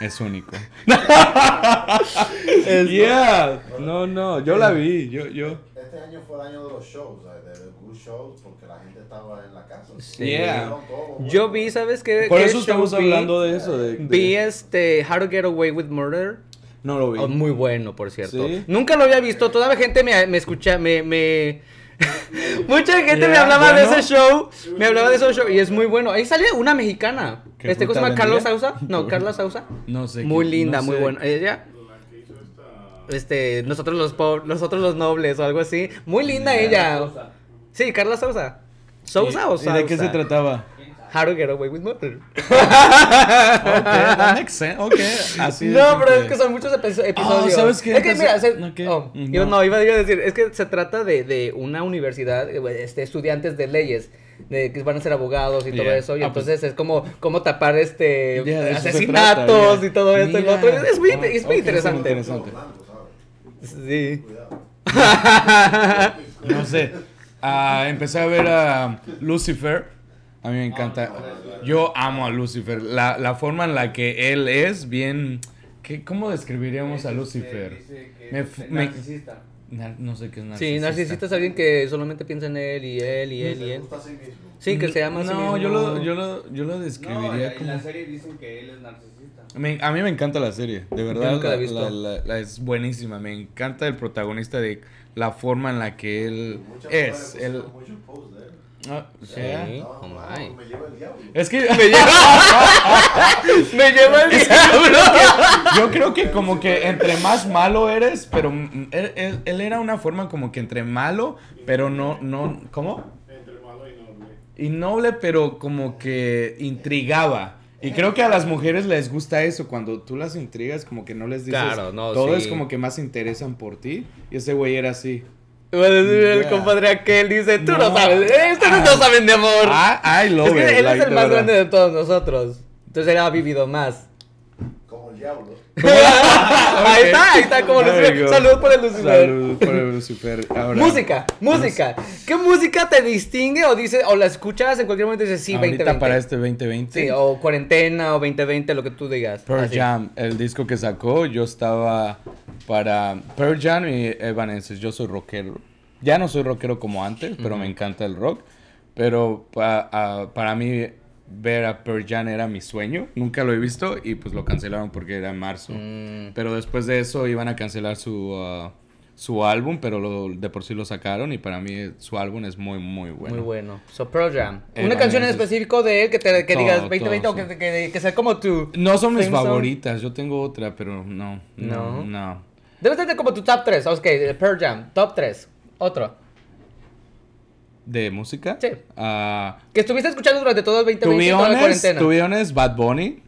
es único. yeah. No, no. Yo la vi. Yo, yo. Este año fue el año de los shows, de los good shows, porque la gente estaba en la casa. Sí. Yeah. Vieron todo, Yo vi, ¿sabes qué? Por qué eso estamos vi? hablando de eso. De, de- Vi este How to Get Away with Murder. No lo vi. Oh, muy bueno, por cierto. ¿Sí? Nunca lo había visto. Toda la gente me, me escucha, me, me... Mucha gente me hablaba bueno. de ese show. Me hablaba de ese show y es muy bueno. Ahí sale una mexicana. ¿Qué Este, ¿cómo se llama? ¿Carlos? Sausa? No, Carla Sausa. No sé. Muy linda, no muy sé. buena. Ella. Este, nosotros los pobres, nosotros los nobles o algo así. Muy linda ella. Sí, Carla Sousa. ¿Sousa ¿Y- o ¿Y Sousa? de qué se trataba? How to get away with murder. Ok, that makes sense. Ok, así No, pero es que son muchos epi- episodios. ¿sabes qué? Es que, mira, oh, No. yo no, iba a decir, es que se trata de, de una universidad, eh, este, estudiantes de leyes, de que van a ser abogados y todo eso, y Ah, entonces es como, como tapar este Yeah, asesinatos trata, yeah. y todo esto y lo otro. Es muy, es muy Ok, es muy interesante. Sí. Cuidado. No sé. Ah, empecé a ver a Lucifer. A mí me encanta. Yo amo a Lucifer. La, la forma en la que él es, bien. ¿qué, ¿Cómo describiríamos a Lucifer? Dice que Me es me- narcisista. Na- no sé qué es narcisista. Sí, narcisista es alguien que solamente piensa en él y él y él y él. gusta a sí mismo. Sí, que se llama a sí No, mismo. yo lo, yo lo, yo lo No, describiría en como. la serie dicen que él es narcisista. Me- a mí me encanta la serie, de verdad. nunca la he la- visto. la- la- la- es buenísima. Me encanta el protagonista de la forma en la que él Muchas es. Él. Ah, Sí. Oh, my. me lleva el diablo. Es que Me lleva el diablo. yo creo que como que entre más malo eres, pero mm, él, él- él era una forma como que entre malo, pero no, no, ¿cómo? Entre malo y noble. Y noble, pero como que intrigaba. Y creo que a las mujeres les gusta eso, cuando tú las intrigas, como que no les dices, Claro, no, todo sí. es como que más se interesan por ti. Y ese güey era así. El Yeah. compadre aquel, dice, tú no, No. sabes, eh, ustedes no saben de amor. Ah, I love es que it, él like, es el más verdad. grande de todos nosotros. Entonces él ha vivido más. Como el diablo. ahí está, ahí está como Lucifer. you go. Salud por el Lucifer. Salud por el Lucifer. Ahora, Música, música. ¿Qué música te distingue o dices o la escuchas en cualquier momento y dices sí, ahorita 2020? para este 2020. Sí, o cuarentena o 2020, lo que tú digas. Pearl Así. Jam, el disco que sacó, yo estaba para Pearl Jam y Evanescence. Yo soy rockero. Ya no soy rockero como antes, pero me encanta el rock. Pero pa- para mí ver a Pearl Jam era mi sueño. Nunca lo he visto y pues lo cancelaron porque era en marzo. Mm, Pero después de eso iban a cancelar su, ah, su álbum, pero lo- de por sí lo sacaron y para mí su álbum es muy, muy bueno. Muy bueno. So, Pearl Jam. Eh, Una canción en específico de él que, te, que Todo, digas 2020 todo, o que, que, que sea como tu... No son mis favoritas, yo tengo otra, pero no, no, No. no. Debes tener como tu top 3. Ok, Pearl Jam. Top 3. Otro. ¿De música? Sí. Que estuviste escuchando durante todo el To 2020 y toda la cuarentena. honest, Bad Bunny.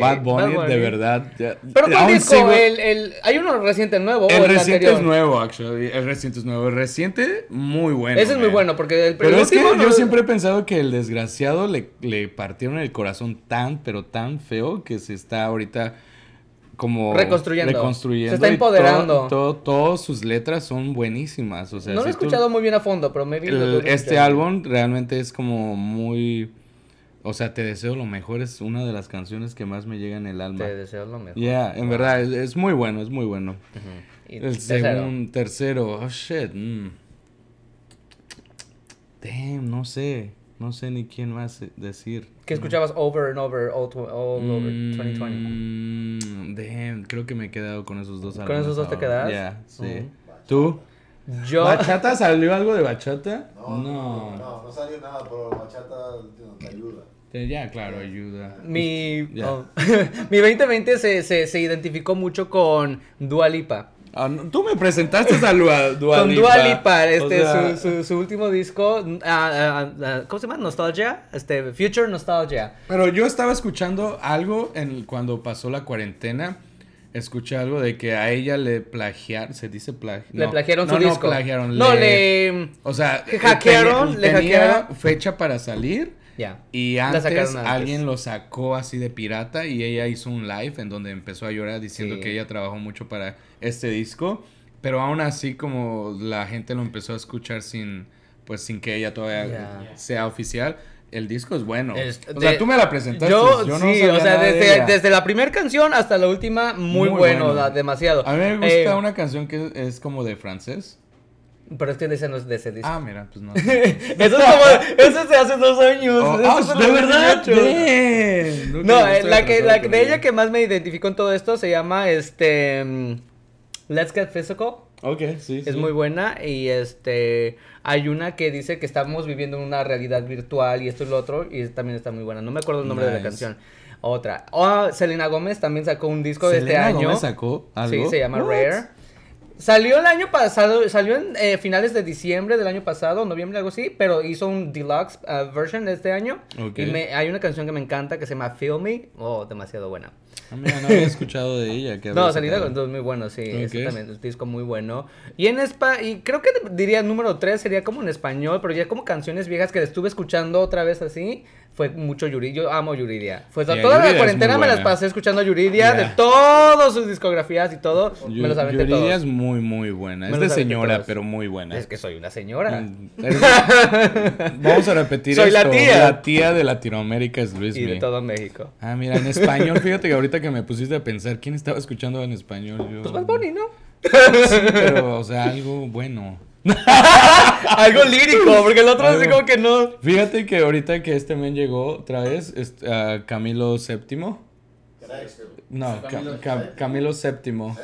Bad Bunny, Bad de verdad. ya- Pero ¿cuál disco? sigo- El, el, hay uno reciente nuevo o el el reciente anterior? es nuevo, actually. El reciente es nuevo. El reciente, muy bueno. Ese es muy bueno porque el, Pero el es que no- yo siempre he pensado que el desgraciado le, le partieron el corazón tan, pero tan feo que se está ahorita como Reconstruyendo. reconstruyendo Se está empoderando. todo- todo- todas sus letras son buenísimas. O sea, No lo he tú- escuchado muy bien a fondo, pero que este álbum realmente es como muy O sea, Te deseo lo mejor es una de las canciones que más me llega en el alma. Te deseo lo mejor. Yeah, en verdad, es, es muy bueno, es muy bueno. El segundo, tercero, oh shit. mm. Damn, no sé. No sé ni quién más decir. ¿Qué escuchabas over and over, all, all over 2020? Mm, damn, creo que me he quedado con esos dos ¿Con esos dos te quedas? Yeah, sí. ¿Tú? Yo. ¿Bachata salió algo de bachata? No, no, no, no salió nada, pero bachata te ayuda. Ya, claro, ayuda. Mi, oh. mi 2020 se, se, se identificó mucho con Dua Lipa. Ah, no, tú me presentaste a Lua- Dua con. Dua Lipa, O este, sea, su, su, su último disco, ah, ah, ¿cómo se llama? Nostalgia, este, Future Nostalgia. Pero yo estaba escuchando algo en cuando pasó la cuarentena. Escuché algo de que a ella le plagiaron, se dice plagio. Le plagiaron no, su no, disco. plagiaron, No, le... O sea, hackearon, le tenía hackearon. fecha para salir Ya. y antes, alguien lo sacó así de pirata y ella hizo un live en donde empezó a llorar diciendo Sí. que ella trabajó mucho para este disco, pero aún así como la gente lo empezó a escuchar sin pues sin que ella todavía sea oficial. El disco es bueno. Es- o sea, tú me la presentaste. Yo, no sí, o sea, desde, la primera canción hasta la última, muy, Muy bueno, bueno. la- demasiado. A mí me gusta Eh, una canción que es como de francés. Pero es que ese no es de ese disco. Ah, mira, pues no. eso es como, eso es de hace dos años. Oh, eso ah, es de ¿De los verdad? 2018. Bien. Nunca No, eh, la que, la de ella que más me identificó en todo esto se llama este mm, Let's Get Physical. Ok, sí, Es muy buena y este hay una que dice que estamos viviendo en una realidad virtual y esto y lo otro y también está muy buena. No me acuerdo el nombre de la canción. Otra. Oh, Selena Gómez también sacó un disco de este Selena año. Gomez sacó algo. Sí, se llama What? Rare. Salió el año pasado, salió en eh, finales de diciembre del año pasado, noviembre, algo así, pero hizo un deluxe uh, version de este año. Ok. Y me- hay una canción que me encanta que se llama Feel Me. Oh, demasiado buena. Ah, mira, no había escuchado de ella. que No, sacado. Gómez es muy bueno, sí. ese Ok. también, el disco muy bueno. Y en Spa, y creo que diría número 3 sería como en español, pero ya como canciones viejas que estuve escuchando otra vez así. Fue mucho Yuridia. Yo amo Yuridia. Fue Yeah, toda Yuridia la cuarentena me las pasé escuchando Yuridia de Yeah. todas sus discografías y todo. Yu- me los aventé Yuridia todos. es muy, muy buena. Me Es de señora, todos. pero muy buena. Es que soy una señora. Mm, Vamos a repetir Soy la esto. tía. La tía de Latinoamérica es Luis Y de todo México. Ah, mira, en español, fíjate que ahorita que me pusiste a pensar, ¿quién estaba escuchando en español? Yo... Pues Bad Bunny, ¿no? Sí, pero, o sea, algo bueno. Algo lírico, porque el otro así Algo- como que no. Fíjate que ahorita que este men llegó otra vez, a Camilo VII. No, Ca- Camilo Ca- Camilo VII. ¿Séptimo?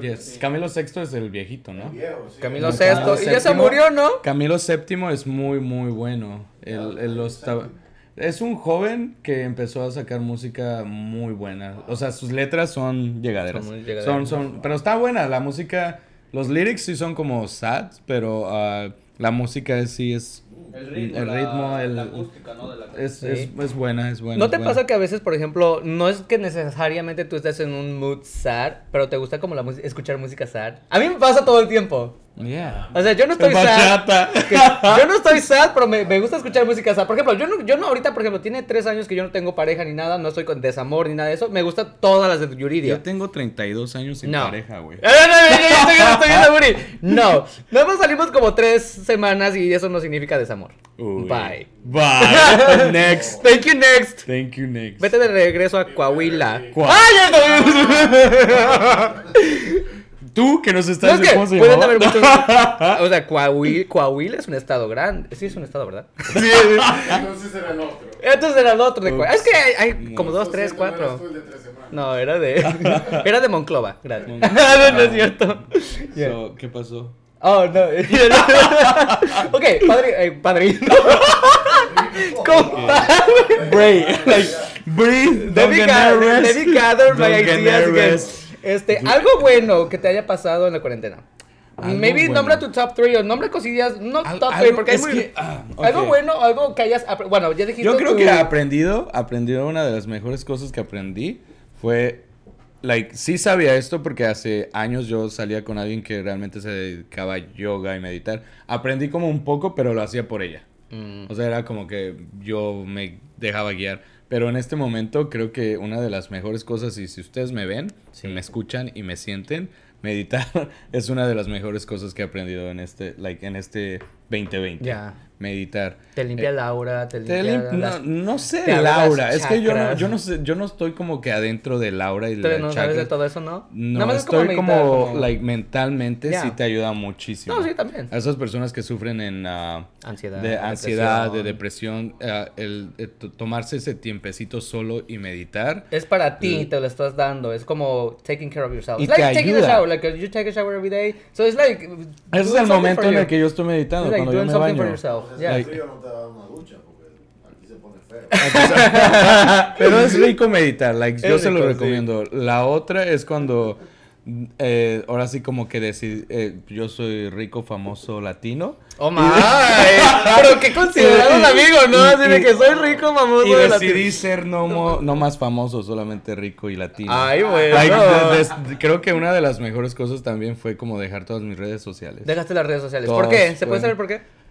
Yes. Camilo VI es el viejito, ¿no? Viejo, sí. Camilo Sesto. Y ya se murió, ¿no? Camilo VII es muy, muy bueno. El, el- los tab- es un joven que empezó a sacar música muy buena. O sea, sus letras son llegaderas. Son muy llegaderas. Son, son, pero está buena. La música, los lyrics sí son como sad, pero ah, la música es- sí es... El ritmo, el la- ritmo, el- la acústica, ¿no? De la Es, Sí. es, es buena, es buena. ¿No es te buena. pasa que a veces, por ejemplo, no es que necesariamente tú estés en un mood sad, pero te gusta como la escuchar música sad? A mí me pasa todo el tiempo. Yeah. O sea, yo no estoy sad. Que- yo no estoy sad, pero me, me gusta escuchar música sad. Por ejemplo, yo no, yo no ahorita, por ejemplo, tiene tres años que yo no tengo pareja ni nada, no estoy con desamor ni nada de eso. Me gustan todas las de Yuridia. Yo tengo 32 años sin No. pareja, güey. No, no, no, yo- yo estoy estoy. No, nada más salimos como tres semanas y eso no significa desamor. Uy. Bye. Bye. Next. Thank you, next. Thank you, next. Vete de regreso a Coahuila. Coa- ¡Ay, ya Tú que nos No, estás es que ¿cómo se pueden haber muchos. O sea, Coahuila, Coahuila es un estado grande. Sí, es un estado, ¿verdad? Entonces era el otro. Entonces era el otro de Coahuila. Es que hay, hay No. como dos, tres, cuatro. No, era de. Era de Monclova. Gracias. no, no es cierto. Yeah. So, ¿Qué pasó? Oh, no. ok, padre, eh, padrino. Compadre. Breathe. Like, breathe. Let me, gather, let me gather my Don't get ideas again. Este, algo bueno que te haya pasado en la cuarentena. Algo Maybe bueno. nombra tu top 3 o nombra cosillas, no Al- top 3, algo- porque es muy- que, ah, algo ok. bueno, algo que hayas, bueno, ya dijiste Yo creo tu- que he aprendido, aprendido una de las mejores cosas que aprendí fue, like, sí sabía esto porque hace años yo salía con alguien que realmente se dedicaba a yoga y meditar. Aprendí como un poco, pero lo hacía por ella. Mm, O sea, era como que yo me dejaba guiar. Pero en este momento creo que una de las mejores cosas, y si ustedes me ven, si me escuchan y me sienten, meditar es una de las mejores cosas que he aprendido en este, like, en este 2020. Ya. Meditar. Te limpia Eh, el aura, te te limpia lim- las- no, no sé te el aura. Es que yo no, yo no sé, yo no estoy como que adentro del aura y de la no sabes de todo eso, ¿no? No, más es estoy como, meditar, como- like, mentalmente Ya. sí te ayuda muchísimo. No, sí, también. A esas personas que sufren en ah, Ansiedad, de ansiedad, de depresión. depresión, ah, el, to- tomarse ese tiempecito solo y meditar. Es para ti, te lo estás dando. Es como taking care of yourself. Y It's like te taking ayuda. a shower. Like you take a shower every day. So it's like. Ese es el momento en el que yo estoy meditando, like cuando yo doing me something for baño. yourself. Entonces, Yeah. el frío no te da una ducha porque aquí se pone feo. Pero es rico meditar, like, yo Es se lo rico, sí. recomiendo. La otra es cuando, eh, ahora sí como que decir, eh, yo soy rico, famoso, latino. Oh my. Pero qué considerado un amigo, ¿no? Así de que soy rico, famoso. Y decidí ser no, mo- no más famoso, solamente rico y latino. Ay, bueno. Like, creo que una de las mejores cosas también fue como dejar todas mis redes sociales. Dejaste las redes sociales. Todos ¿Por qué? ¿Se puede fueron- saber por qué?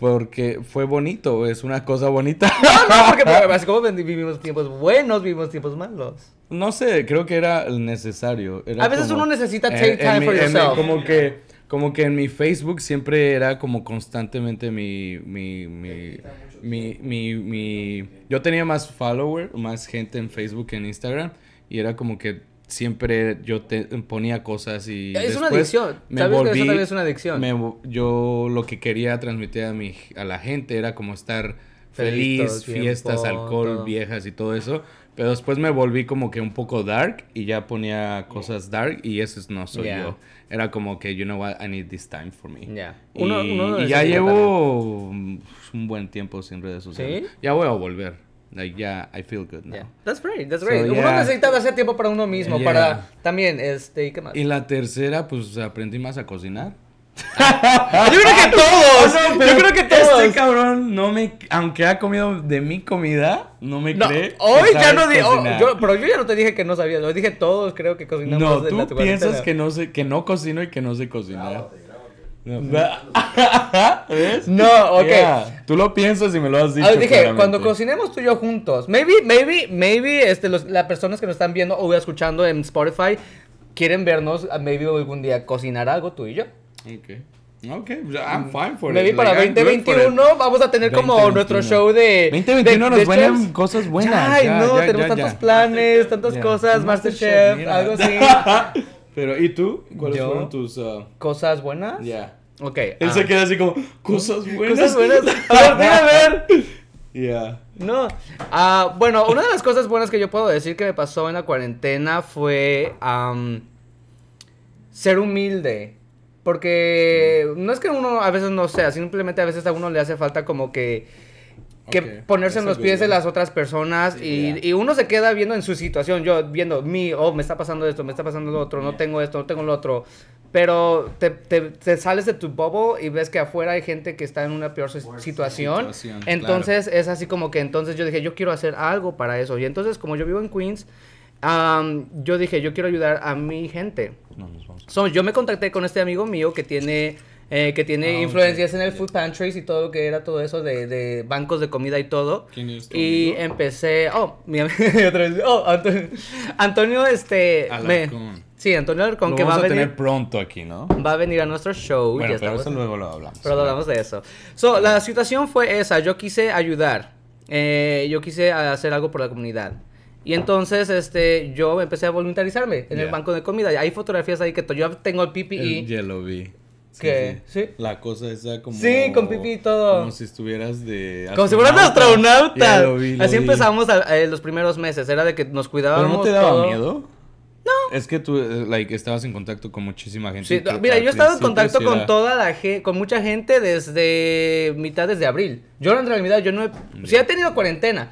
Porque fue bonito, es una cosa bonita. No, no, porque así como vivimos tiempos buenos, vivimos tiempos malos. No sé, creo que era necesario. era A veces como- uno necesita take en time for mi- yourself. como que, como que en mi Facebook siempre era como constantemente mi, mi, mi, mi, mi, mi- yo tenía más followers, más gente en Facebook que en Instagram y era como que siempre yo te ponía cosas y Es una adicción. me ¿Sabes que eso volví- también es una adicción? me yo lo que quería transmitir a mi a la gente era como estar Feliz tiempo, fiestas, alcohol, todo. viejas y todo eso. Pero después me volví como que un poco dark y ya ponía cosas dark y eso no soy Yeah. yo. Era como que, you know what, I need this time for me. Ya. Y, Uno- uno lo y ya llevo un buen tiempo sin redes sociales. ¿Sí? Ya voy a volver. Like, ya, I feel good now. Yeah. That's great, that's So, great. Uno yeah. necesita darse tiempo para uno mismo, Yeah. para también, este, ¿y qué más? Y la tercera, pues aprendí más a cocinar. Yo creo que todos, yo creo que todos. Este cabrón no me. Aunque ha comido de mi comida, no me No, cree. hoy ya no dije, cocinar. yo, pero yo ya no te dije que no sabía, lo dije todos, creo que cocinamos No, la tú cuarentena. piensas que no sé, que no cocino y que no sé cocinar. No. ¿Ves? No, ok. Yeah, Tú lo piensas y me lo has dicho. Ah, dije, claramente. cuando cocinemos tú y yo juntos, maybe, maybe, maybe, este, los, las personas que nos están viendo o escuchando en Spotify quieren vernos, ah, maybe algún día cocinar algo tú y yo. Ok. Ok, I'm fine for Maybe it. para Like, I'm good for it. 2021 vamos a tener como 2021. nuestro show de 2021 de- nos vienen cosas buenas. Ay, ya, no, ya, tenemos ya, tantos planes, tantas cosas, Masterchef, algo así. Pero, ¿y tú? ¿Cuáles Yo- fueron tus. uh, Cosas buenas. Ya. Ok. Él ah. se queda así como, cosas buenas. Cosas buenas. A ver, a ver. Ya. No. Ah, bueno, una de las cosas buenas que yo puedo decir que me pasó en la cuarentena fue ser humilde. Porque no es que uno a veces no sea, simplemente a veces a uno le hace falta como que, que ponerse en los es pies de las otras personas y, Yeah. y uno se queda viendo en su situación, yo viendo mi, oh, me está pasando esto, me está pasando lo otro, no tengo esto, no tengo lo otro. Pero te, te- te sales de tu bubble y ves que afuera hay gente que está en una peor si- situación. situación, Entonces es así como que entonces yo dije, yo quiero hacer algo para eso. Y entonces como yo vivo en Queens, am, yo dije, yo quiero ayudar a mi gente. No, vamos. So, yo me contacté con este amigo mío que tiene, eh, que tiene Ah, influencias en el food pantries y todo lo que era todo eso de, de bancos de comida y todo. ¿Quién es tu Y amigo? empecé, oh, mi amigo, otra vez, oh, Antonio, Antonio, este, me-. Sí, Antonio Alarcón, Lo que va a a venir, tener pronto aquí, ¿no? va a venir a nuestro show. Bueno, ya pero estamos- eso luego lo hablamos. pero hablamos de eso. So, la situación fue esa. Yo quise ayudar. Eh, yo quise hacer algo por la comunidad. Y entonces, este, yo empecé a voluntarizarme en el Yeah. banco de comida. Hay fotografías ahí que to- yo tengo el PPE. El- Ya lo vi. Sí, sí. ¿Sí? La cosa esa como... Sí, con pipí y todo. Como si estuvieras de... Como si fueras astronauta. Ya lo vi, lo Así vi. empezamos a- eh, los primeros meses. Era de que nos ¿Pero cuidábamos. no te daba todo. miedo? No. Es que tú, eh, like, estabas en contacto con muchísima gente. Sí, mira, yo he estado en contacto sí con era- toda la gente, con mucha gente desde mitades de abril. Yo en realidad, yo no he, sí he tenido cuarentena,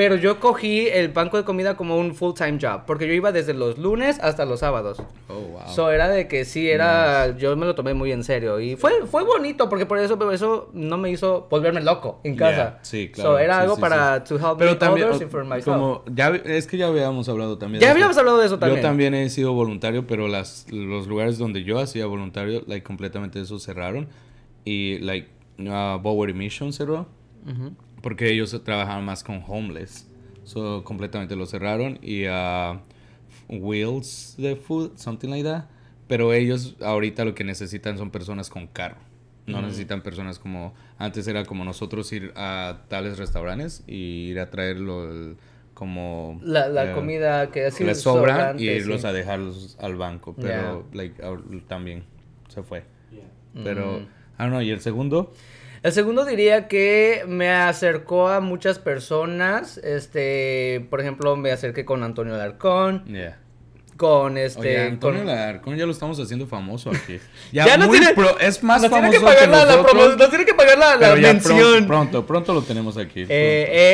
pero yo cogí el banco de comida como un full time job, porque yo iba desde los lunes hasta los sábados. Oh, wow. So era de que sí era, yo me lo tomé muy en serio y fue fue bonito porque por eso eso no me hizo volverme loco en casa. Yeah, sí, claro. So era sí, algo sí, para sí. to help Pero me también, others and for myself. como, ya, es que ya habíamos hablado también. Ya habíamos hablado de eso también. Yo también he sido voluntario, pero las, los lugares donde yo hacía voluntario, like, completamente eso cerraron. Y, like, uh, Bowery Mission cerró. Ujú. Porque ellos trabajaban más con homeless. So, completamente lo cerraron. Y uh, Wheels de Food, something like that. Pero ellos ahorita lo que necesitan son personas con carro. No necesitan personas como antes era como nosotros ir a tales restaurantes y ir a traerlo el- como La, la eh, comida que así les sobrante, y irlos sí. a dejarlos al banco, pero like, ahor- también se fue. Yeah. Pero Mm. ah no, y el segundo El segundo diría que me acercó a muchas personas. Este, por ejemplo, me acerqué con Antonio Alarcón, yeah. con este. Oye, Antonio con- Alarcón ya lo estamos haciendo famoso aquí. Ya nos muy tiene- pro- es más nos tiene famoso que pagar la, la nosotros, promo- nos tiene que pagar la, la ya mención. pronto, pronto, pronto lo tenemos aquí. Eh,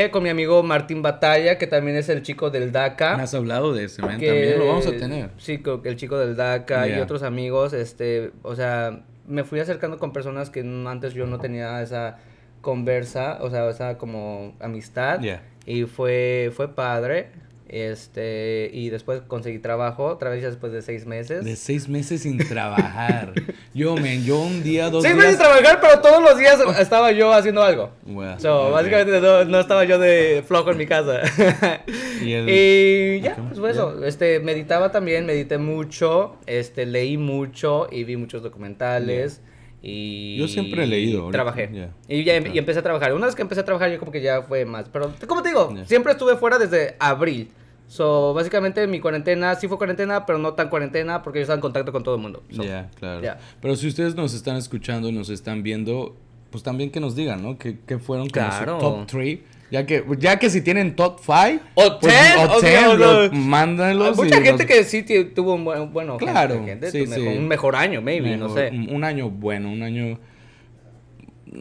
eh, con mi amigo Martín Batalla, que también es el chico del Me DACA. has hablado de ese, man, que- también lo vamos a tener. Sí, el chico del DACA y otros amigos, este, o sea, me fui acercando con personas que antes yo no tenía esa conversa, o sea, esa como amistad. Yeah. Y fue, fue padre. Este, y después conseguí trabajo, otra vez ya después de seis meses. De seis meses sin trabajar. yo, man, yo un día, dos Seis días... meses sin trabajar, pero todos los días estaba yo haciendo algo. So, básicamente no, no estaba yo de flojo en mi casa. Y el- y ya, pues fue eso. Este, meditaba también, medité mucho, este, leí mucho y vi muchos documentales. Y Yo siempre he leído, Trabajé. ya. Y ya em- Ok. y empecé a trabajar. Una vez que empecé a trabajar, yo como que ya fue más. Pero, como te digo, Ya. siempre estuve fuera desde abril. So, básicamente mi cuarentena sí fue cuarentena, pero no tan cuarentena porque yo estaba en contacto con todo el mundo. So, Ya, claro. Pero si ustedes nos están escuchando y nos están viendo, pues también que nos digan, ¿no? ¿Qué, qué fueron como su Claro. top 3? Ya que, ya que si tienen top 5 O 10, o sea, o sea, mándalos. Hay mucha gente los- que sí tuvo un buen, bueno, Claro, gente, sí, tu mejor- sí. un mejor año, maybe, no sé. Un, año bueno, un año...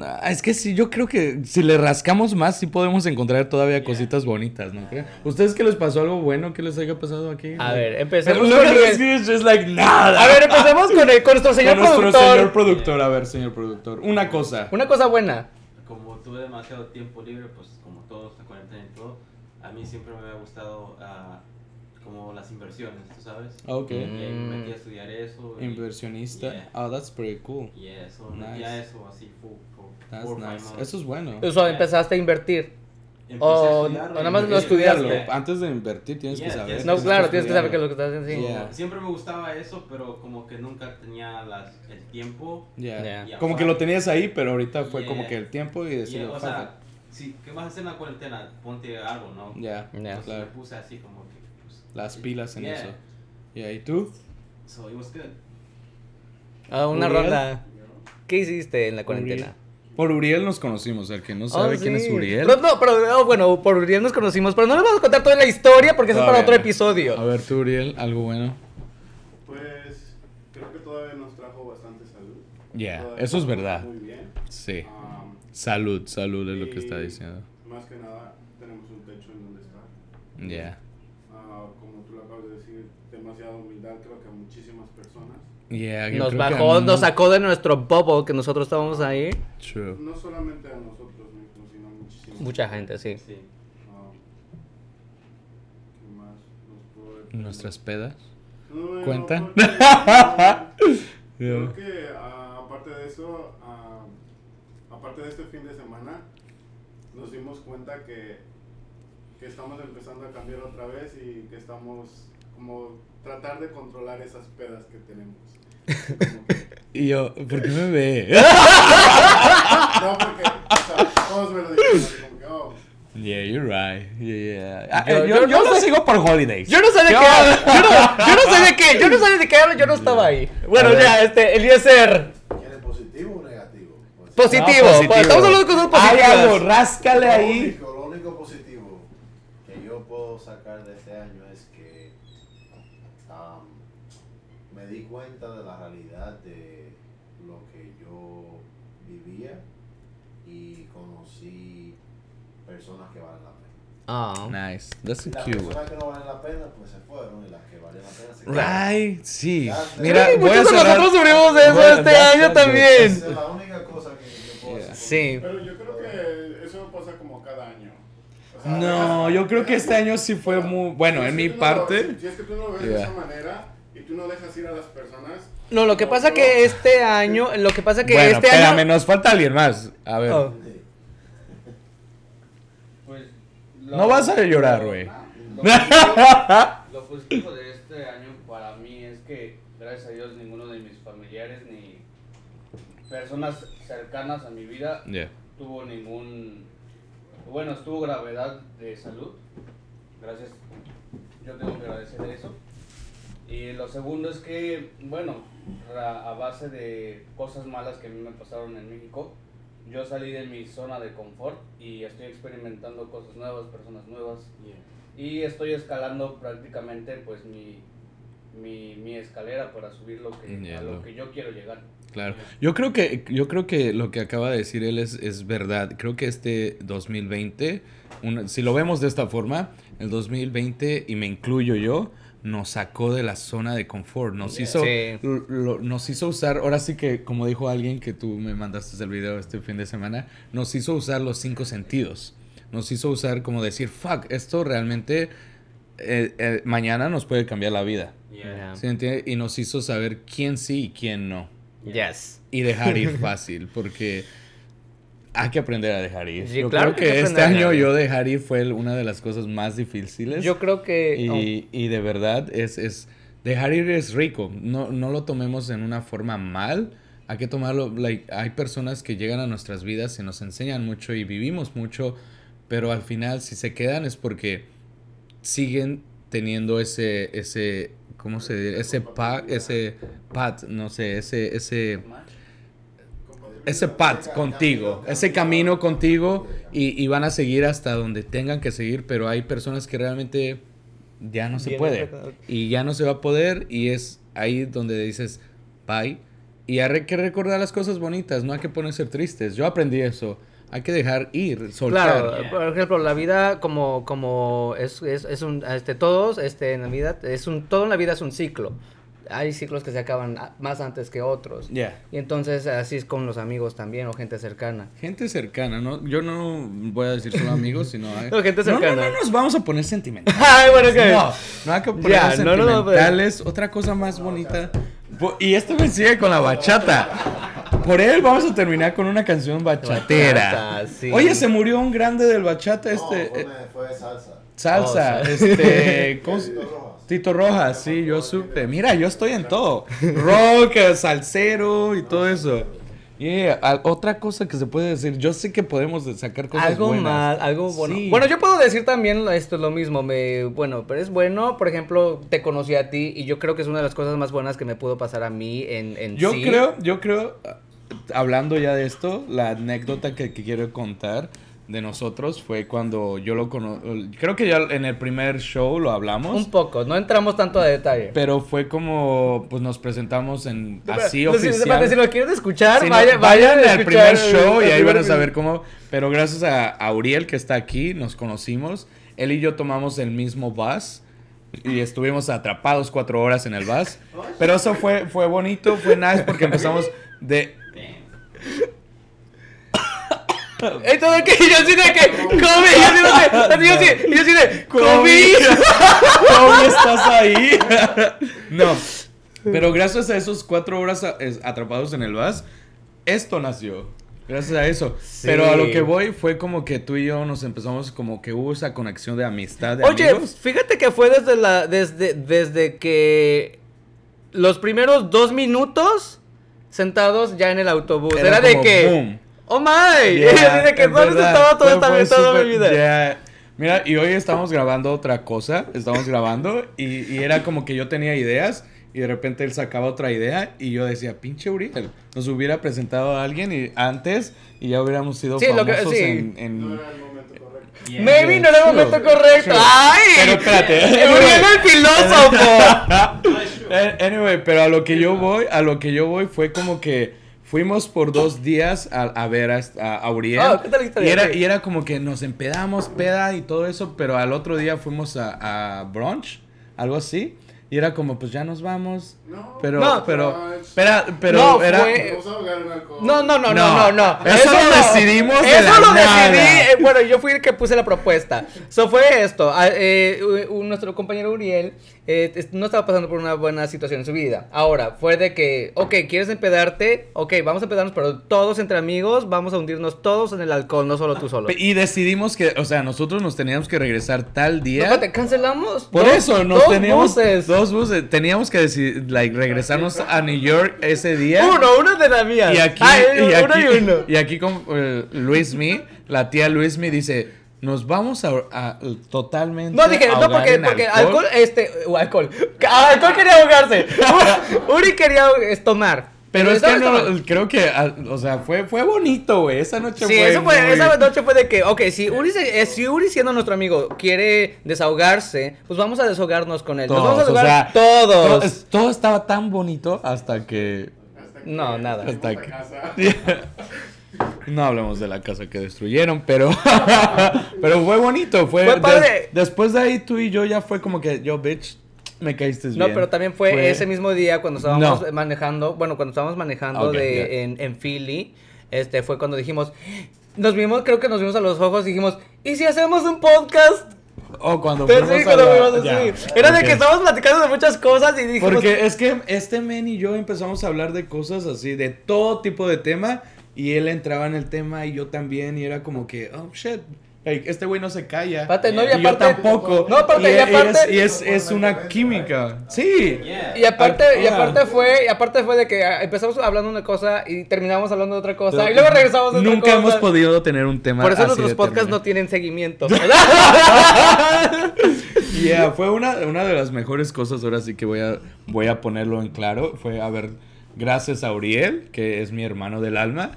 Ah, Es que sí, yo creo que si le rascamos más, sí podemos encontrar todavía cositas bonitas, ¿no creen? ¿Ustedes qué les pasó algo bueno que les haya pasado aquí? A ver, empecemos con el- que like nada. A ver, empecemos con, el, con nuestro señor Con nuestro productor. señor productor, a ver, señor productor. Una cosa. Una cosa buena. Tuve demasiado tiempo libre, pues como todos esta cuarentena y todo, a mí siempre me había gustado ah, como las inversiones, ¿tú sabes? Ok. Y ahí Mm. me metí a estudiar eso. y- Inversionista. Yeah. Oh, that's pretty cool. Y eso, me metí a Nice. eso así full, por That's nice. Eso es bueno. O sea, empezaste a invertir. Empecé o- a o nada más estudiaste. Estudiarlo. Antes de invertir tienes Yeah, que saber. tienes No, que claro, tienes que saber qué es lo que estás haciendo. sí. Yeah. Siempre me gustaba eso, pero como que nunca tenía las, el tiempo. Yeah. Como que lo tenías ahí, pero ahorita fue Yeah. como que el tiempo y Y, decir, o sea, si, ¿qué vas a hacer en la cuarentena? Ponte algo, ¿no? Ya, claro. me puse así como que... Pues, Las pilas en Yeah. eso. Yeah, ¿y tú? So it was good. Ah, una ronda. ¿Qué hiciste en la cuarentena? Por Uriel nos conocimos, el que no sabe Oh, quién es sí. Uriel. No, no, pero oh, bueno, por Uriel nos conocimos, pero no les vamos a contar toda la historia porque eso es para otro episodio. A ver, tú, Uriel, algo bueno. Pues creo que todavía nos trajo bastante salud. Yeah, Todavía eso es verdad. Muy bien. Sí. Am, Salud, salud es lo que está diciendo. Más que nada, tenemos un techo en donde estar. Yeah. Ah, como tú lo acabas de decir, demasiada humildad, creo que a muchísimas personas. Yeah, Nos bajó, mí- nos sacó de nuestro bubble que nosotros estábamos ahí. True. No solamente a nosotros mismos, sino a muchísimas Mucha gente, sí. Sí. Ah, ¿Qué más nos puedo decir? Nuestras pedas. No, ¿Cuentan? Creo que ah, aparte de eso, ah, aparte de este fin de semana, nos dimos cuenta que, que estamos empezando a cambiar otra vez y que estamos como tratar de controlar esas pedas que tenemos. Que- Y yo, ¿por qué me ve? no, porque o sea, todos me lo dijeron, así como que, oh, Yeah, you're right. Yeah, yeah. Ah, Yo- eh, yo- yo, lo sé- sigo por holidays. Yo no sé de qué habla. Yo no, yo no sé de qué. Yo no sé de qué habla. Yo no estaba ahí. Bueno, ya, este, Eliezer. ¿Quiere positivo o negativo? Positivo. No, positivo. Estamos hablando de cosas Hay algo, positivas. ráscale ahí. único, lo único positivo que yo puedo sacar de este año es que am, me di cuenta de la realidad de lo que yo vivía y conocí personas que valen la pena. Ah. Nice. That's las cute. personas que no valen la pena pues se fueron y las que valen la pena se quedaron. Right, sí. Mira, Sí, muchos de nosotros sufrimos de eso Bueno, este año también. Esa es la única cosa que yo puedo Yeah. decir. Sí. pero yo creo que eso pasa como cada año. O sea, No, yo creo que este año sí fue muy bueno si en mi no parte. si, si es que tú no lo ves Yeah. de esa manera tú no dejas ir a las personas. No, lo que no, pasa no. que este año, lo que pasa que Bueno, este espérame, año. nos falta alguien más. A ver. Oh. Pues, No vas a llorar, güey. Lo positivo, lo positivo de este año para mí es que, gracias a Dios, ninguno de mis familiares ni personas cercanas a mi vida Yeah. tuvo ningún, bueno, estuvo gravedad de salud. Gracias, yo tengo que agradecer eso. Y lo segundo es que, bueno, a base de cosas malas que a mí me pasaron en México, yo salí de mi zona de confort y estoy experimentando cosas nuevas, personas nuevas. Y estoy escalando prácticamente pues mi, mi, mi escalera para subir lo que, Ya, a lo que yo quiero llegar. Claro. Yo creo que, yo creo que lo que acaba de decir él es, es verdad. Creo que este 2020, un- si lo vemos de esta forma, el 2020, y me incluyo yo, nos sacó de la zona de confort. Nos hizo, Sí. lo- lo- nos hizo usar, ahora sí que, como dijo alguien que tú me mandaste el video este fin de semana, nos hizo usar los cinco sentidos. Nos hizo usar como decir, fuck, esto realmente eh, eh, mañana nos puede cambiar la vida. Yeah. ¿Sí me entiende? Y nos hizo saber quién sí y quién no Yes. y dejar ir fácil, porque hay que aprender a dejar ir. Sí, yo claro creo que este año yo dejar ir fue una de las cosas más difíciles. Yo creo que... y, y de verdad es, es dejar ir es rico. No, no lo tomemos en una forma mal. Hay que tomarlo, like, hay personas que llegan a nuestras vidas y nos enseñan mucho y vivimos mucho, pero al final si se quedan es porque siguen teniendo ese, ese, ¿cómo se dice? Ese pa, ese pat, no sé, ese, ese, ese pat contigo, ese camino contigo y, y van a seguir hasta donde tengan que seguir, pero hay personas que realmente ya no se puede y ya no se va a poder y es ahí donde dices bye y hay que recordar las cosas bonitas, no hay que ponerse tristes. Yo aprendí eso, hay que dejar ir, soltar. Claro, por ejemplo, la vida como, como es, es, es un, este, todos, este, en la vida, es un, todo en la vida es un ciclo. Hay ciclos que se acaban más antes que otros. Ya. Y entonces así es con los amigos también o gente cercana. Gente cercana, ¿no? Yo no voy a decir solo amigos, sino... hay- No, gente No, no, cercana. no, nos vamos a poner sentimentales. Ay, bueno, que... No, no hay que poner Ya, no, no, no, pues. sentimentales. Otra cosa más bonita. Y este me sigue con la bachata. Por él vamos a terminar con una canción bachatera. Bachata, sí. Oye, se murió un grande del bachata, No, este... fue, eh, fue salsa. salsa, Oh, este... ¿cómo se- Tito Rojas. Sí, yo supe. Mira, yo estoy en todo. Rock, eh, salsero y todo eso. Yeah, a- otra cosa que se puede decir, yo sé que podemos sacar cosas algo buenas. más, algo bueno. Sí. Bueno, yo puedo decir también esto es lo mismo, me bueno, pero es bueno, por ejemplo, te conocí a ti y yo creo que es una de las cosas más buenas que me pudo pasar a mí en, en Yo sí. creo, yo creo, hablando ya de esto, la anécdota que, que quiero contar de nosotros fue cuando yo lo conocí, creo que ya en el primer show lo hablamos, un poco, no entramos tanto a detalle. pero fue como, pues nos presentamos en así Pero, oficial. Si lo quieren escuchar, no, vayan vayan al escuchar primer show y el ahí van a saber cómo. Pero gracias a Auriel que está aquí, nos conocimos. Él y yo tomamos el mismo bus y estuvimos atrapados cuatro horas en el bus. Pero eso fue, fue bonito, fue nice porque empezamos de. Entonces, que yo así de que, comí, yo así, yo así, yo así de, comí. ¿Cómo estás ahí? no. Pero gracias a esos cuatro horas atrapados en el bus, esto nació. Gracias a eso. Sí. Pero a lo que voy fue como que tú y yo nos empezamos como que hubo esa conexión de amistad, de Oye, amigos. fíjate que fue desde la, desde, desde que los primeros dos minutos sentados ya en el autobus. Era, de como que, boom. Oh my, Ya, así de que ¿dónde verdad, estaba fue toda súper- mi vida? ya. Mira, y hoy estamos grabando otra cosa. Estamos grabando y, y era como que yo tenía ideas y de repente él sacaba otra idea y yo decía, pinche Uriel, nos hubiera presentado a alguien y antes y ya hubiéramos sido Sí, lo que- famosos sí. en... en- No era el momento correcto. Yeah. Maybe no era el momento correcto. true. ¡Ay! Pero espérate. Uriel el filósofo. Anyway, pero a lo que yo voy, a lo que yo voy fue como que fuimos por dos días a, a ver a, a, Uriel. Ah, ¿qué tal historia? Y era, y era como que nos empedamos, peda y todo eso, pero al otro día fuimos a, a brunch, algo así. Y era como, pues ya nos vamos. No, Pero, No. pero, espera, pero No, era... fue- Vamos a ahogar en alcohol. No, no, no, no, No, no, no. eso lo decidimos de Eso la lo nada. decidí. eh, bueno, yo fui el que puse la propuesta. So fue esto. eh, nuestro compañero Uriel eh, no estaba pasando por una buena situación en su vida. Ahora, fue de que, ok, ¿quieres empedarte? Ok, vamos a empedarnos, pero todos entre amigos, vamos a hundirnos todos en el alcohol, no solo tú solo. Y decidimos que, o sea, nosotros nos teníamos que regresar tal día. No, espérate, cancelamos. Por dos- eso nos dos teníamos buses. dos buses. Teníamos que decir, like, regresarnos a New York ese día. Uno, uno de la mía. Y aquí, y uno aquí, y uno. y aquí con eh, Luismi, la tía Luismi dice, nos vamos a, a- totalmente No, dije, no, porque, porque alcohol, este, uh, alcohol. Alcohol quería ahogarse. Uri quería es, tomar. Pero es que ¿sabes no, creo que, ah, o sea, fue, fue bonito, güey. Esa noche Sí, fue. muy- esa noche fue de que, ok, si Uri, se- eh, si Uri siendo nuestro amigo quiere desahogarse, pues vamos a desahogarnos con él. Nos vamos a Todos, o desahogar sea, todos. todo, es- todo estaba tan bonito hasta que. Hasta que No, nada. Hasta que- casa. No hablemos de la casa que destruyeron, pero pero fue bonito, fue, Fue padre. des- después de ahí tú y yo ya fue como que yo bitch me caíste bien. No, pero también fue, ese mismo día cuando estábamos No. manejando, bueno, cuando estábamos manejando de, en, en Philly, este fue cuando dijimos, nos vimos, creo que nos vimos a los ojos y dijimos, ¿y si hacemos un podcast? O cuando fuimos sí, a la- ya. Era de que estábamos platicando de muchas cosas y dijimos, Porque es que este men y yo empezamos a hablar de cosas así, de todo tipo de tema, y él entraba en el tema y yo también, y era como que, oh shit, like, este güey no se calla. Aparte, no, y y yo tampoco. No, aparte, y, y aparte- es, es, es una química. Sí. Yeah. Y aparte, y aparte fue, y aparte fue de que empezamos hablando una cosa y terminamos hablando de otra cosa Pero y luego regresamos a otra Nunca cosa. hemos podido tener un tema Por eso así nuestros podcasts no tienen seguimiento. Yeah, fue una, una de las mejores cosas, ahora sí que voy a, voy a ponerlo en claro, fue haber, gracias a Uriel, que es mi hermano del alma,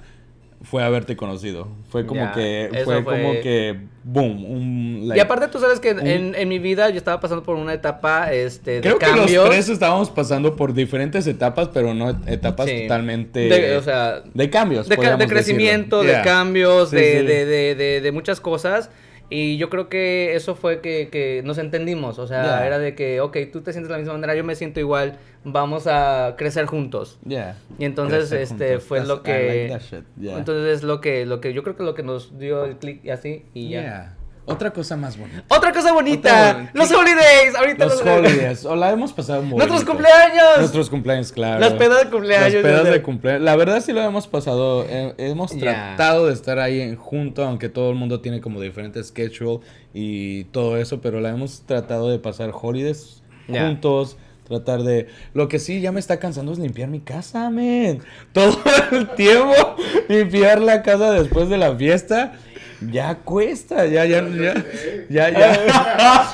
fue haberte conocido. Fue como que, fue, fue- como que, boom, un... y aparte tú sabes que un- en, en mi vida yo estaba pasando por una etapa este, de Creo que cambios. los tres estábamos pasando por diferentes etapas, pero no etapas Sí. totalmente... De- o sea, de cambios. de, ca- de crecimiento, de cambios, Sí, de, sí. De, de, de, de muchas cosas. Y yo creo que eso fue que, que nos entendimos. O sea, Yeah. era de que, ok, tú te sientes de la misma manera, yo me siento igual, vamos a crecer juntos. Yeah. Y entonces, Crecer este, juntos. fue That's- lo que... like yeah. Entonces es lo que, lo que yo creo que lo que nos dio el clic y así y ya. Otra cosa más bonita. Otra cosa bonita, Otra- los holidays, ahorita Los holidays. O la hemos pasado muy Nuestros bonito. cumpleaños. Nuestros cumpleaños, claro. Las pedas de cumpleaños, Las pedas de cumpleaños. La verdad sí lo hemos pasado. eh, hemos tratado de estar ahí en junto, aunque todo el mundo tiene como diferentes schedule y todo eso, pero la hemos tratado de pasar holidays juntos. Tratar de... Lo que sí ya me está cansando es limpiar mi casa, men. Todo el tiempo limpiar la casa después de la fiesta. Ya cuesta, ya, ya, ya, ya, ya.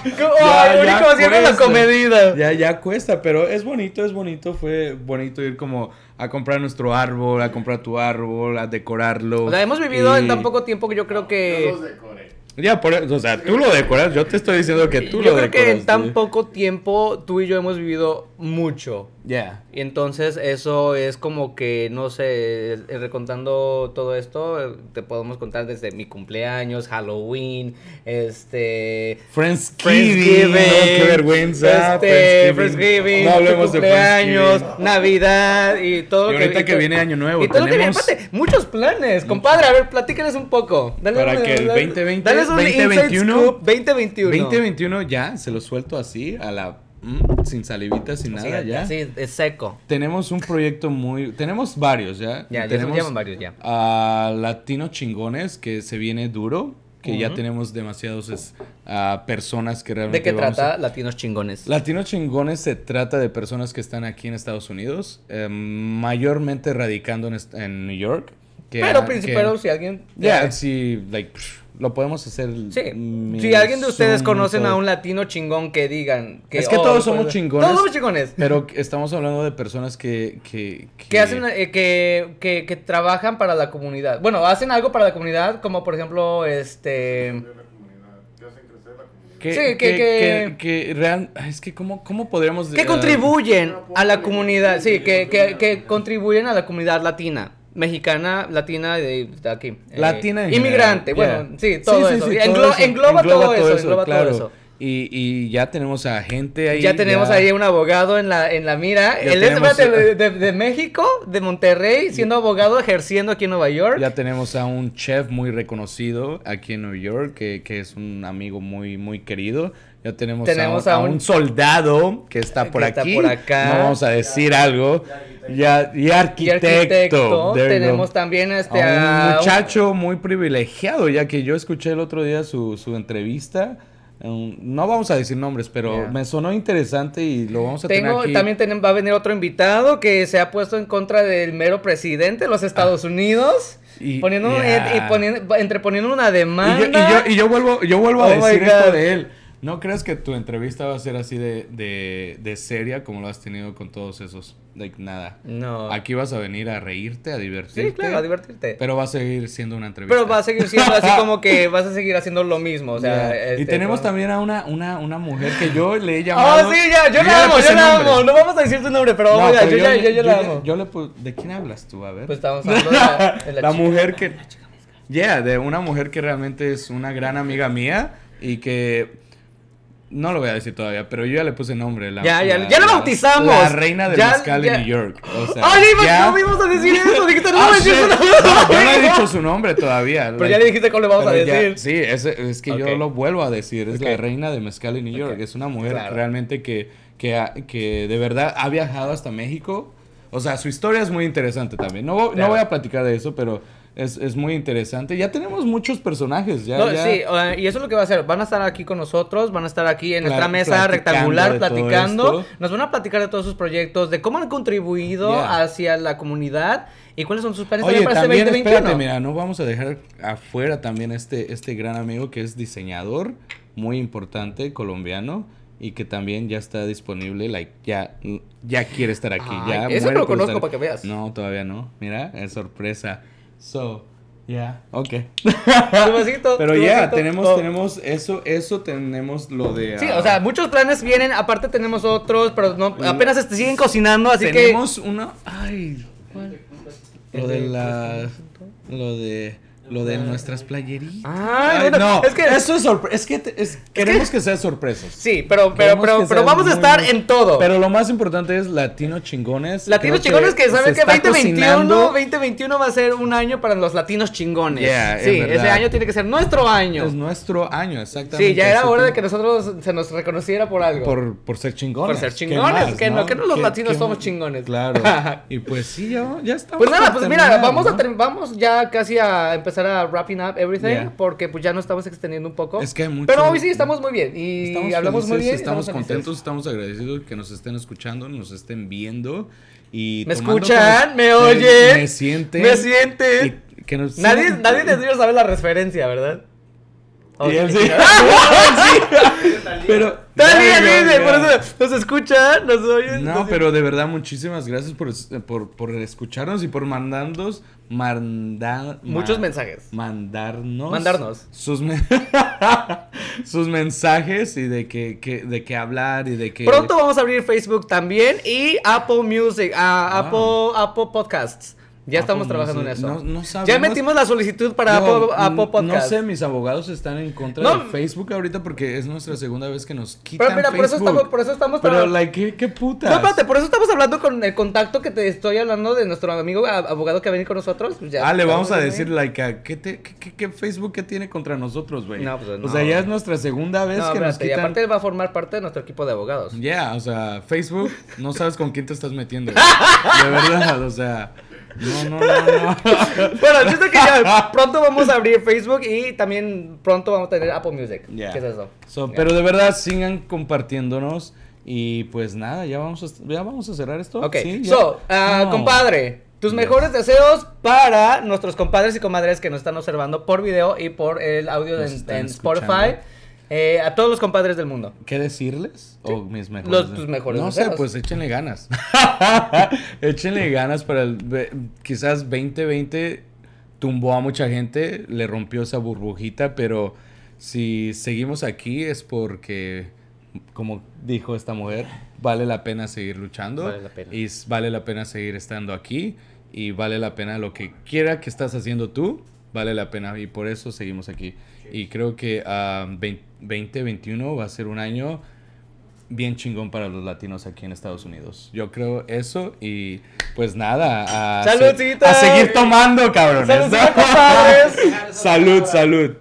Comedida. Ya, ya cuesta, pero es bonito, es bonito. Fue bonito ir como a comprar nuestro árbol, a comprar tu árbol, a decorarlo. O sea, hemos vivido en tan poco tiempo que yo creo Yo que... los decoré. Ya, por eso, o sea, tú lo decoras, yo te estoy diciendo que tú yo lo creo decoras. que en tan poco tiempo tú y yo hemos vivido mucho. Ya. Y entonces eso es como que, no sé, recontando todo esto, te podemos contar desde mi cumpleaños, Halloween, este... Friendsgiving. No, qué vergüenza. Este, Friendsgiving, No hablemos de cumpleaños. Navidad y todo Y lo ahorita y que viene Año Nuevo, Y todo lo que viene, tenemos- muchos planes. Compadre, a ver, platícales un poco. Dale Para un- que el dale- 2020, dales un inside 2021, scoop, 2021. 2021 ya, se lo suelto así, a la... mm, sin salivita, sin Sí, nada, ya. Sí, es seco. Tenemos un proyecto muy... Tenemos varios, ¿ya? Ya, ya tenemos llevan varios ya. a Latino Chingones, que se viene duro, que ya tenemos demasiados es, a personas que realmente ¿De qué vamos trata a- Latinos Chingones? Latinos Chingones se trata de personas que están aquí en Estados Unidos, eh, mayormente radicando en, en New York. que- pero, que- princip- pero si alguien... Ya, sí, like, psh, lo podemos hacer. Sí, mi si alguien de ustedes Zoom, conocen todo. a un latino chingón que digan que... Es que oh, todos somos chingones. Todos somos chingones. Pero estamos hablando de personas que... Que, Que hacen, eh, que, que, que trabajan para la comunidad. Bueno, hacen algo para la comunidad, como por ejemplo, este... Que hacen crecer la comunidad. que, Sí, que, que- que, que- que real- es que cómo, cómo podríamos... Que contribuyen a la comunidad, sí, que, que, que contribuyen a la comunidad latina. Mexicana, latina de, de aquí. eh, Latina en Inmigrante, general, bueno, yeah. sí, todo eso. Englo- eso, engloba, todo, eso, engloba claro. todo eso. Y, y ya tenemos a gente ahí. Ya tenemos ahí un abogado en la, en la mira. Ya Él es tenemos- espérate, de, de- de México, de Monterrey, siendo abogado, ejerciendo aquí en Nueva York. Ya tenemos a un chef muy reconocido aquí en New York, que, que es un amigo muy, muy querido. Ya tenemos, Tenemos a, a un, un- a un soldado que está por Que está aquí. por acá. No vamos a decir algo. Ya, y y arquitecto. Tenemos también este, a un a un- muchacho muy privilegiado, ya que yo escuché el otro día su, su entrevista. un- no vamos a decir nombres, pero Yeah. me sonó interesante y lo vamos a Tengo, tener aquí. también va a venir otro invitado que se ha puesto en contra del mero presidente de los Estados Unidos. Ah. Y- poniendo, yeah. y poniendo, entreponiendo una Y yo, demanda. y yo- y yo vuelvo, yo vuelvo a Oh decir esto de él. ¿No crees que tu entrevista va a ser así de, de, de seria como lo has tenido con todos esos? Like, nada. No. Aquí vas a venir a reírte, a divertirte. Sí, claro, a divertirte. Pero va a seguir siendo una entrevista. Pero va a seguir siendo así como que vas a seguir haciendo lo mismo. O sea, Yeah. y este, tenemos también a una, una, una mujer que yo le he Oh, llamado. sí, ya, yo la amo, yo la nombre. amo. No vamos a decir tu nombre, pero No, vamos pero yo, ya, yo, ya la le- amo. yo le ¿De quién hablas tú? A ver. Pues estamos hablando de la, de la la chica. mujer que. Yeah, de una mujer que realmente es una gran amiga mía y que. No lo voy a decir todavía, pero yo ya le puse nombre. La, Ya, ya, ya la bautizamos. La reina del Ya, mezcal ya. de New York. O sea, ya- no íbamos a decir eso. Dijiste, no nombre. No, yo no he dicho su nombre todavía. Pero ya le dijiste cómo le vamos a decir. sí, es, es que yo lo vuelvo a decir. Es la reina de mezcal en New York. Es una mujer Claro. realmente que, que, ha- que de verdad ha viajado hasta México. O sea, su historia es muy interesante también. No, no Claro. voy a platicar de eso, pero es, es muy interesante. Ya tenemos muchos personajes. Ya, No, ya- sí, uh, y eso es lo que va a hacer. Van a estar aquí con nosotros, van a estar aquí en Pla- nuestra mesa rectangular platicando. Nos van a platicar de todos sus proyectos, de cómo han contribuido Yeah. hacia la comunidad y cuáles son sus planes Oye, también para también este espérate, 2021. mira, no vamos a dejar afuera también este, este gran amigo que es diseñador, muy importante, colombiano, y que también ya está disponible, like, ya, ya quiere estar aquí. Ay, ya ese lo conozco estar- para que veas. No, todavía no, mira, es sorpresa. So, ya, ok. Pero ya, vasito. tenemos, Oh. tenemos eso, eso tenemos lo de... Sí, ah, o sea, muchos planes vienen, aparte tenemos otros, pero no, apenas se siguen cocinando, así tenemos uno, ay, lo de la, lo de... Lo de nuestras playeritas. Ay, Ay, no, es que- eso es sorpresa. Es que te- es- queremos que sea que... Sí, pero, pero, pero, que pero sea vamos a estar muy- en todo. Pero lo más importante es Latino Chingones. Latinos chingones que se saben que está 2021, cocinando. 2021 va a ser un año para los latinos chingones. Yeah, sí, ese año tiene que ser nuestro año. Es nuestro año, exactamente. Sí, ya era hora que- de que nosotros se nos reconociera por algo. Por, por ser chingones. Por ser ¿Qué chingones, más, que no- que no los latinos somos chingones. Claro. y pues sí, ya, ya estamos. Pues nada, pues mira, vamos a vamos ya casi a empezar a wrapping up everything Yeah. porque pues ya nos estamos extendiendo un poco. Es que hay mucho- Pero hoy sí estamos muy bien y Estamos hablamos muy felices, bien. y Estamos, felices. contentos, estamos agradecidos que nos estén escuchando, nos estén viendo. Y ¿Me escuchan? con- ¿Me oyen? Me sienten. ¿Me sienten? y que nos Nadie, nadie de ellos sabe la referencia, ¿verdad? Oh, Y él sí. sí. Pero. Talía dice, por eso nos escuchan, nos oyen. No, pero de verdad, muchísimas gracias por, por, por escucharnos y por mandarnos. Mandar, Muchos ma- mensajes. Mandarnos. Mandarnos. Sus, sus mensajes y de que, que- de qué hablar y de que. Pronto vamos a abrir Facebook también y Apple Music, Ah. Apple, Apple Podcasts. Ya Apple estamos trabajando en eso. No- no ya sabemos. metimos la solicitud para Yo, Apple, Apple Podcasts. No sé, mis abogados están en contra No. de Facebook ahorita porque es nuestra segunda vez que nos quitan Pero mira, por eso Facebook. estamos, por eso estamos Pero, like, ¿qué, qué putas? No, espérate, por eso estamos hablando con el contacto que te estoy hablando de nuestro amigo abogado que va a venir con nosotros. Pues ya ah, le vamos a decir, ahí. like, ¿qué, te- qué, qué- Facebook que tiene contra nosotros, güey? No, pues, O sea, no. ya es nuestra segunda vez No, que nos espérate, y quitan... aparte él va a formar parte de nuestro equipo de abogados. Ya, o sea, Facebook, no sabes con quién te estás metiendo. De verdad, o sea... No, no, no, no. Bueno, el chiste es que ya pronto vamos a abrir Facebook y también pronto vamos a tener Apple Music. Ya. ¿Qué es eso? So. Pero de verdad, sigan compartiéndonos. Y pues nada, ya vamos a, ya vamos a cerrar esto. Ok, so, No. compadre, tus Yes. mejores deseos para nuestros compadres y comadres que nos están observando por video y por el audio en, en. Spotify. Eh, a todos los compadres del mundo. ¿Qué decirles? ¿O mis mejores? Los- tus mejores No sé, pues échenle ganas. échenle ganas para el... Quizás 2020 tumbó a mucha gente, le rompió esa burbujita, pero si seguimos aquí es porque, como dijo esta mujer, vale la pena seguir luchando. Vale la pena. Y vale la pena seguir estando aquí. Y vale la pena lo que quiera que estás haciendo tú, vale la pena. Y por eso seguimos aquí. Y creo que ah, 20 2021 va a ser un año bien chingón para los latinos aquí en Estados Unidos. Yo creo eso y pues nada, a, a seguir tomando, cabrones. Salud, salud.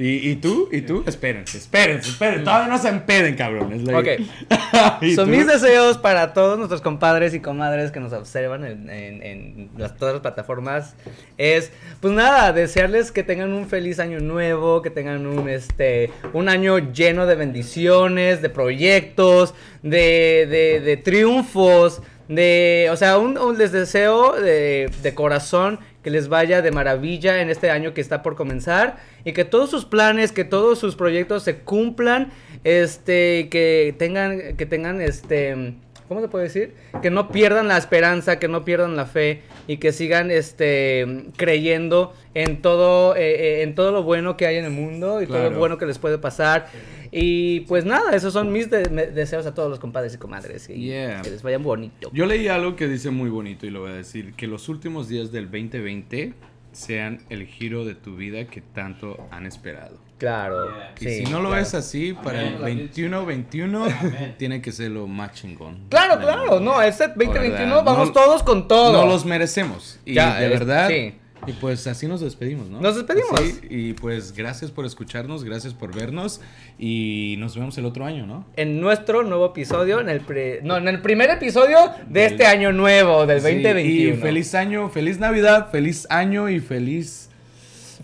¿Y, y tú? ¿Y tú? Espérense, espérense, espérense. Todavía no se empeden, cabrones. Like- ¿Y Son tú? mis deseos para todos nuestros compadres y comadres que nos observan en, en- en las, todas las plataformas. Es, pues nada, desearles que tengan un feliz año nuevo, que tengan un, este, un año lleno de bendiciones, de proyectos, de, de, de triunfos, de, o sea, un, un- les deseo de, de corazón que les vaya de maravilla en este año que está por comenzar y que todos sus planes, que todos sus proyectos se cumplan, este, que tengan, que tengan, este, ¿cómo se puede decir? Que no pierdan la esperanza, que no pierdan la fe y que sigan, este, creyendo en todo, eh, eh, en todo lo bueno que hay en el mundo y todo lo bueno que les puede pasar. Y pues nada, esos son mis de- deseos a todos los compadres y comadres. Y Yeah. Que les vayan bonito. Yo leí algo que dice muy bonito y lo voy a decir, que los últimos días del 2020 sean el giro de tu vida que tanto han esperado. Claro. Yeah. Y sí, si no lo claro. ves así, para el Amén. 21-21 Amén. tiene que ser lo más chingón. Claro, claro, no, este 2021 verdad, vamos no- todos con todo. No los merecemos. Y Ya, de es- verdad. sí. Y pues así nos despedimos, ¿no? Nos despedimos. Así, y pues gracias por escucharnos, gracias por vernos y nos vemos el otro año, ¿no? En nuestro nuevo episodio, en el, pre- no, en el primer episodio de Del- este año nuevo, del Sí, 2021. y feliz año, feliz Navidad, feliz año y feliz...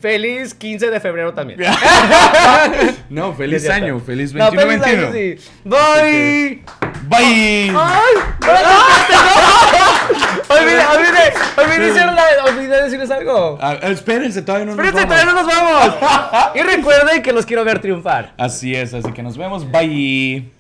Feliz 15 de febrero también. No, feliz año, feliz No, 21 feliz año, 21. sí. Bye. Bye. ¡Ay! Olvidé, olvidé, olvidé, decirle- olvidé decirles algo. Ah, espérense, todavía no nos Espérense, vamos. todavía no nos vamos. Y recuerden que los quiero ver triunfar. Así es, así que nos vemos. Bye.